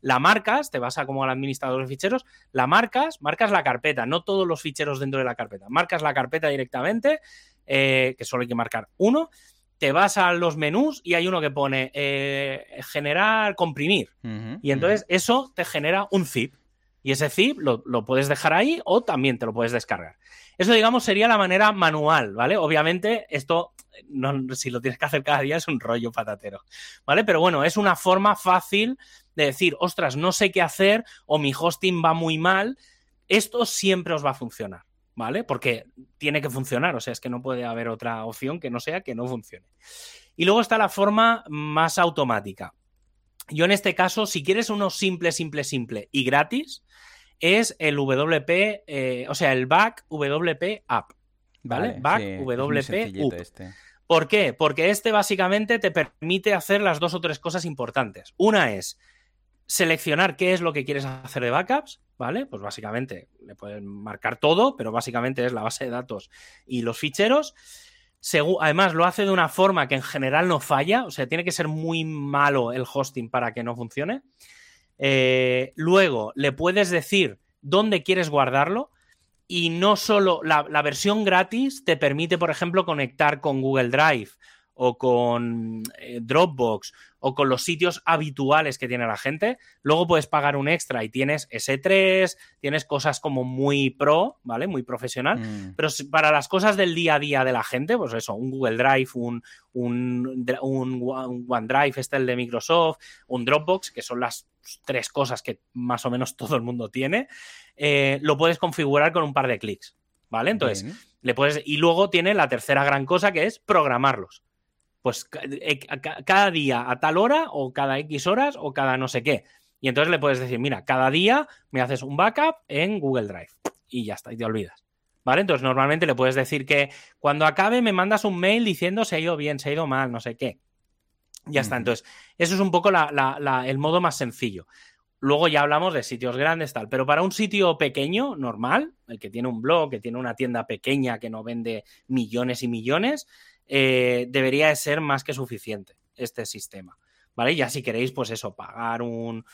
la marcas, te vas a como al administrador de ficheros, la marcas, marcas la carpeta, no todos los ficheros dentro de la carpeta, marcas la carpeta directamente, eh, que solo hay que marcar uno, te vas a los menús y hay uno que pone eh, generar, comprimir. y entonces eso te genera un zip. Y ese zip lo, lo, puedes dejar ahí o también te lo puedes descargar. Eso, digamos, sería la manera manual, ¿vale? Obviamente, esto, si lo tienes que hacer cada día, es un rollo patatero, ¿vale? Pero bueno, es una forma fácil de decir, ostras, no sé qué hacer o mi hosting va muy mal, esto siempre os va a funcionar, ¿vale? Porque tiene que funcionar, o sea, es que no puede haber otra opción que no sea que no funcione. Y luego está la forma más automática. Yo en este caso, si quieres uno simple, simple, simple y gratis, es el WP, eh, o sea, el back WP app. ¿Vale? back WP Este. ¿Por qué? Porque este básicamente te permite hacer las dos o tres cosas importantes. Una es seleccionar qué es lo que quieres hacer de backups, ¿vale? Pues básicamente le puedes marcar todo, pero básicamente es la base de datos y los ficheros. además, lo hace de una forma que en general no falla, o sea, tiene que ser muy malo el hosting para que no funcione. Eh, luego, le puedes decir dónde quieres guardarlo y no solo la, la versión gratis te permite, por ejemplo, conectar con Google Drive o con eh, Dropbox o con los sitios habituales que tiene la gente, luego puedes pagar un extra y tienes S3, tienes cosas como muy pro, ¿vale? Muy profesional, mm. pero para las cosas del día a día de la gente, pues eso, un Google Drive, un, un, un OneDrive, este el de Microsoft, un Dropbox, que son las tres cosas que más o menos todo el mundo tiene, eh, lo puedes configurar con un par de clics, ¿vale? Entonces, le puedes... Y luego tiene la tercera gran cosa que es programarlos pues eh, cada día a tal hora o cada X horas o cada no sé qué. Y entonces le puedes decir, mira, cada día me haces un backup en Google Drive y ya está, y te olvidas. ¿Vale? Entonces normalmente le puedes decir que cuando acabe me mandas un mail diciendo se ha ido bien, se ha ido mal, no sé qué. Ya está. Entonces, eso es un poco el modo más sencillo. Luego ya hablamos de sitios grandes, tal. Pero para un sitio pequeño, normal, el que tiene un blog, que tiene una tienda pequeña que no vende millones y millones, eh, debería de ser más que suficiente este sistema. ¿Vale? Ya si queréis, pues eso, pagar un,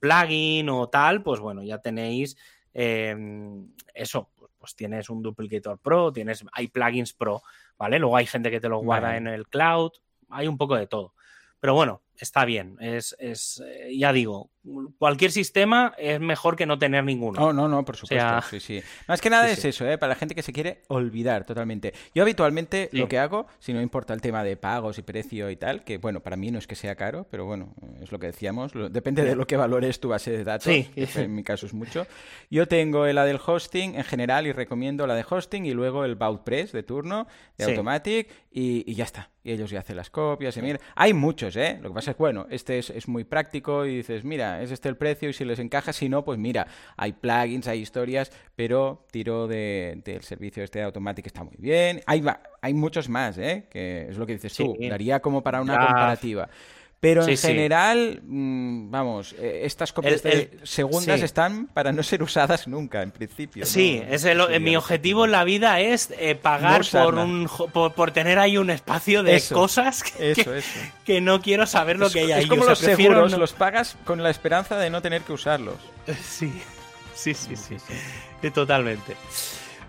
plugin o tal, pues bueno, ya tenéis em, eso, pues, pues, tienes un Duplicator Pro, tienes, hay plugins Pro, ¿vale? Luego hay gente que te lo guarda en el cloud, hay un poco de todo. Pero bueno, está bien. Es, es, eh, ya digo, cualquier sistema es mejor que no tener ninguno. Oh, no, no, por supuesto. sí, sí. Más que nada es eso, ¿eh? para la gente que se quiere olvidar totalmente. Yo habitualmente lo que hago, si no importa el tema de pagos y precio y tal, que bueno, para mí no es que sea caro, pero bueno, es lo que decíamos, depende de lo que valores tu base de datos, en mi caso es mucho. Yo tengo la del hosting en general y recomiendo la de hosting y luego el Boutpress de turno, de Automatic y, y ya está. Y ellos ya hacen las copias y mira, hay muchos, ¿eh? Lo que pasa piensas, bueno, este es, muy práctico y dices, mira, es este el precio y si les encaja, si no, pues mira, hay plugins, hay historias, pero tiro del servicio este de Automatic está muy bien. Hay, hay muchos más, ¿eh? Que es lo que dices tú, daría como para una comparativa. Pero en general, mm, vamos, eh, estas copias de segundas están para no ser usadas nunca, en principio. Sí, es mi objetivo en la vida es eh, pagar por, un, por, tener ahí un espacio de cosas que, no quiero saber lo que hay ahí. Es como los seguros, los pagas con la esperanza de no tener que usarlos. Sí, sí, sí, sí, sí. totalmente.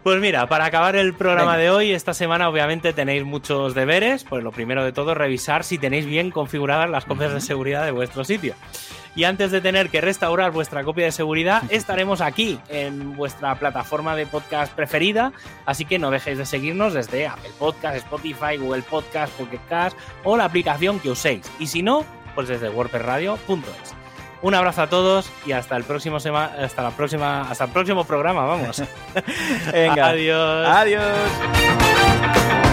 Pues mira, para acabar el programa de hoy, esta semana obviamente tenéis muchos deberes. Pues lo primero de todo, revisar si tenéis bien configuradas las copias de seguridad de vuestro sitio. Y antes de tener que restaurar vuestra copia de seguridad, estaremos aquí en vuestra plataforma de podcast preferida. Así que no dejéis de seguirnos desde Apple Podcast, Spotify, Google Podcast, Pocket Cast o la aplicación que uséis. Y si no, pues desde wordpressradio.es. Un abrazo a todos y hasta el próximo hasta la próxima hasta el próximo programa, vamos. Venga. Adiós. Adiós.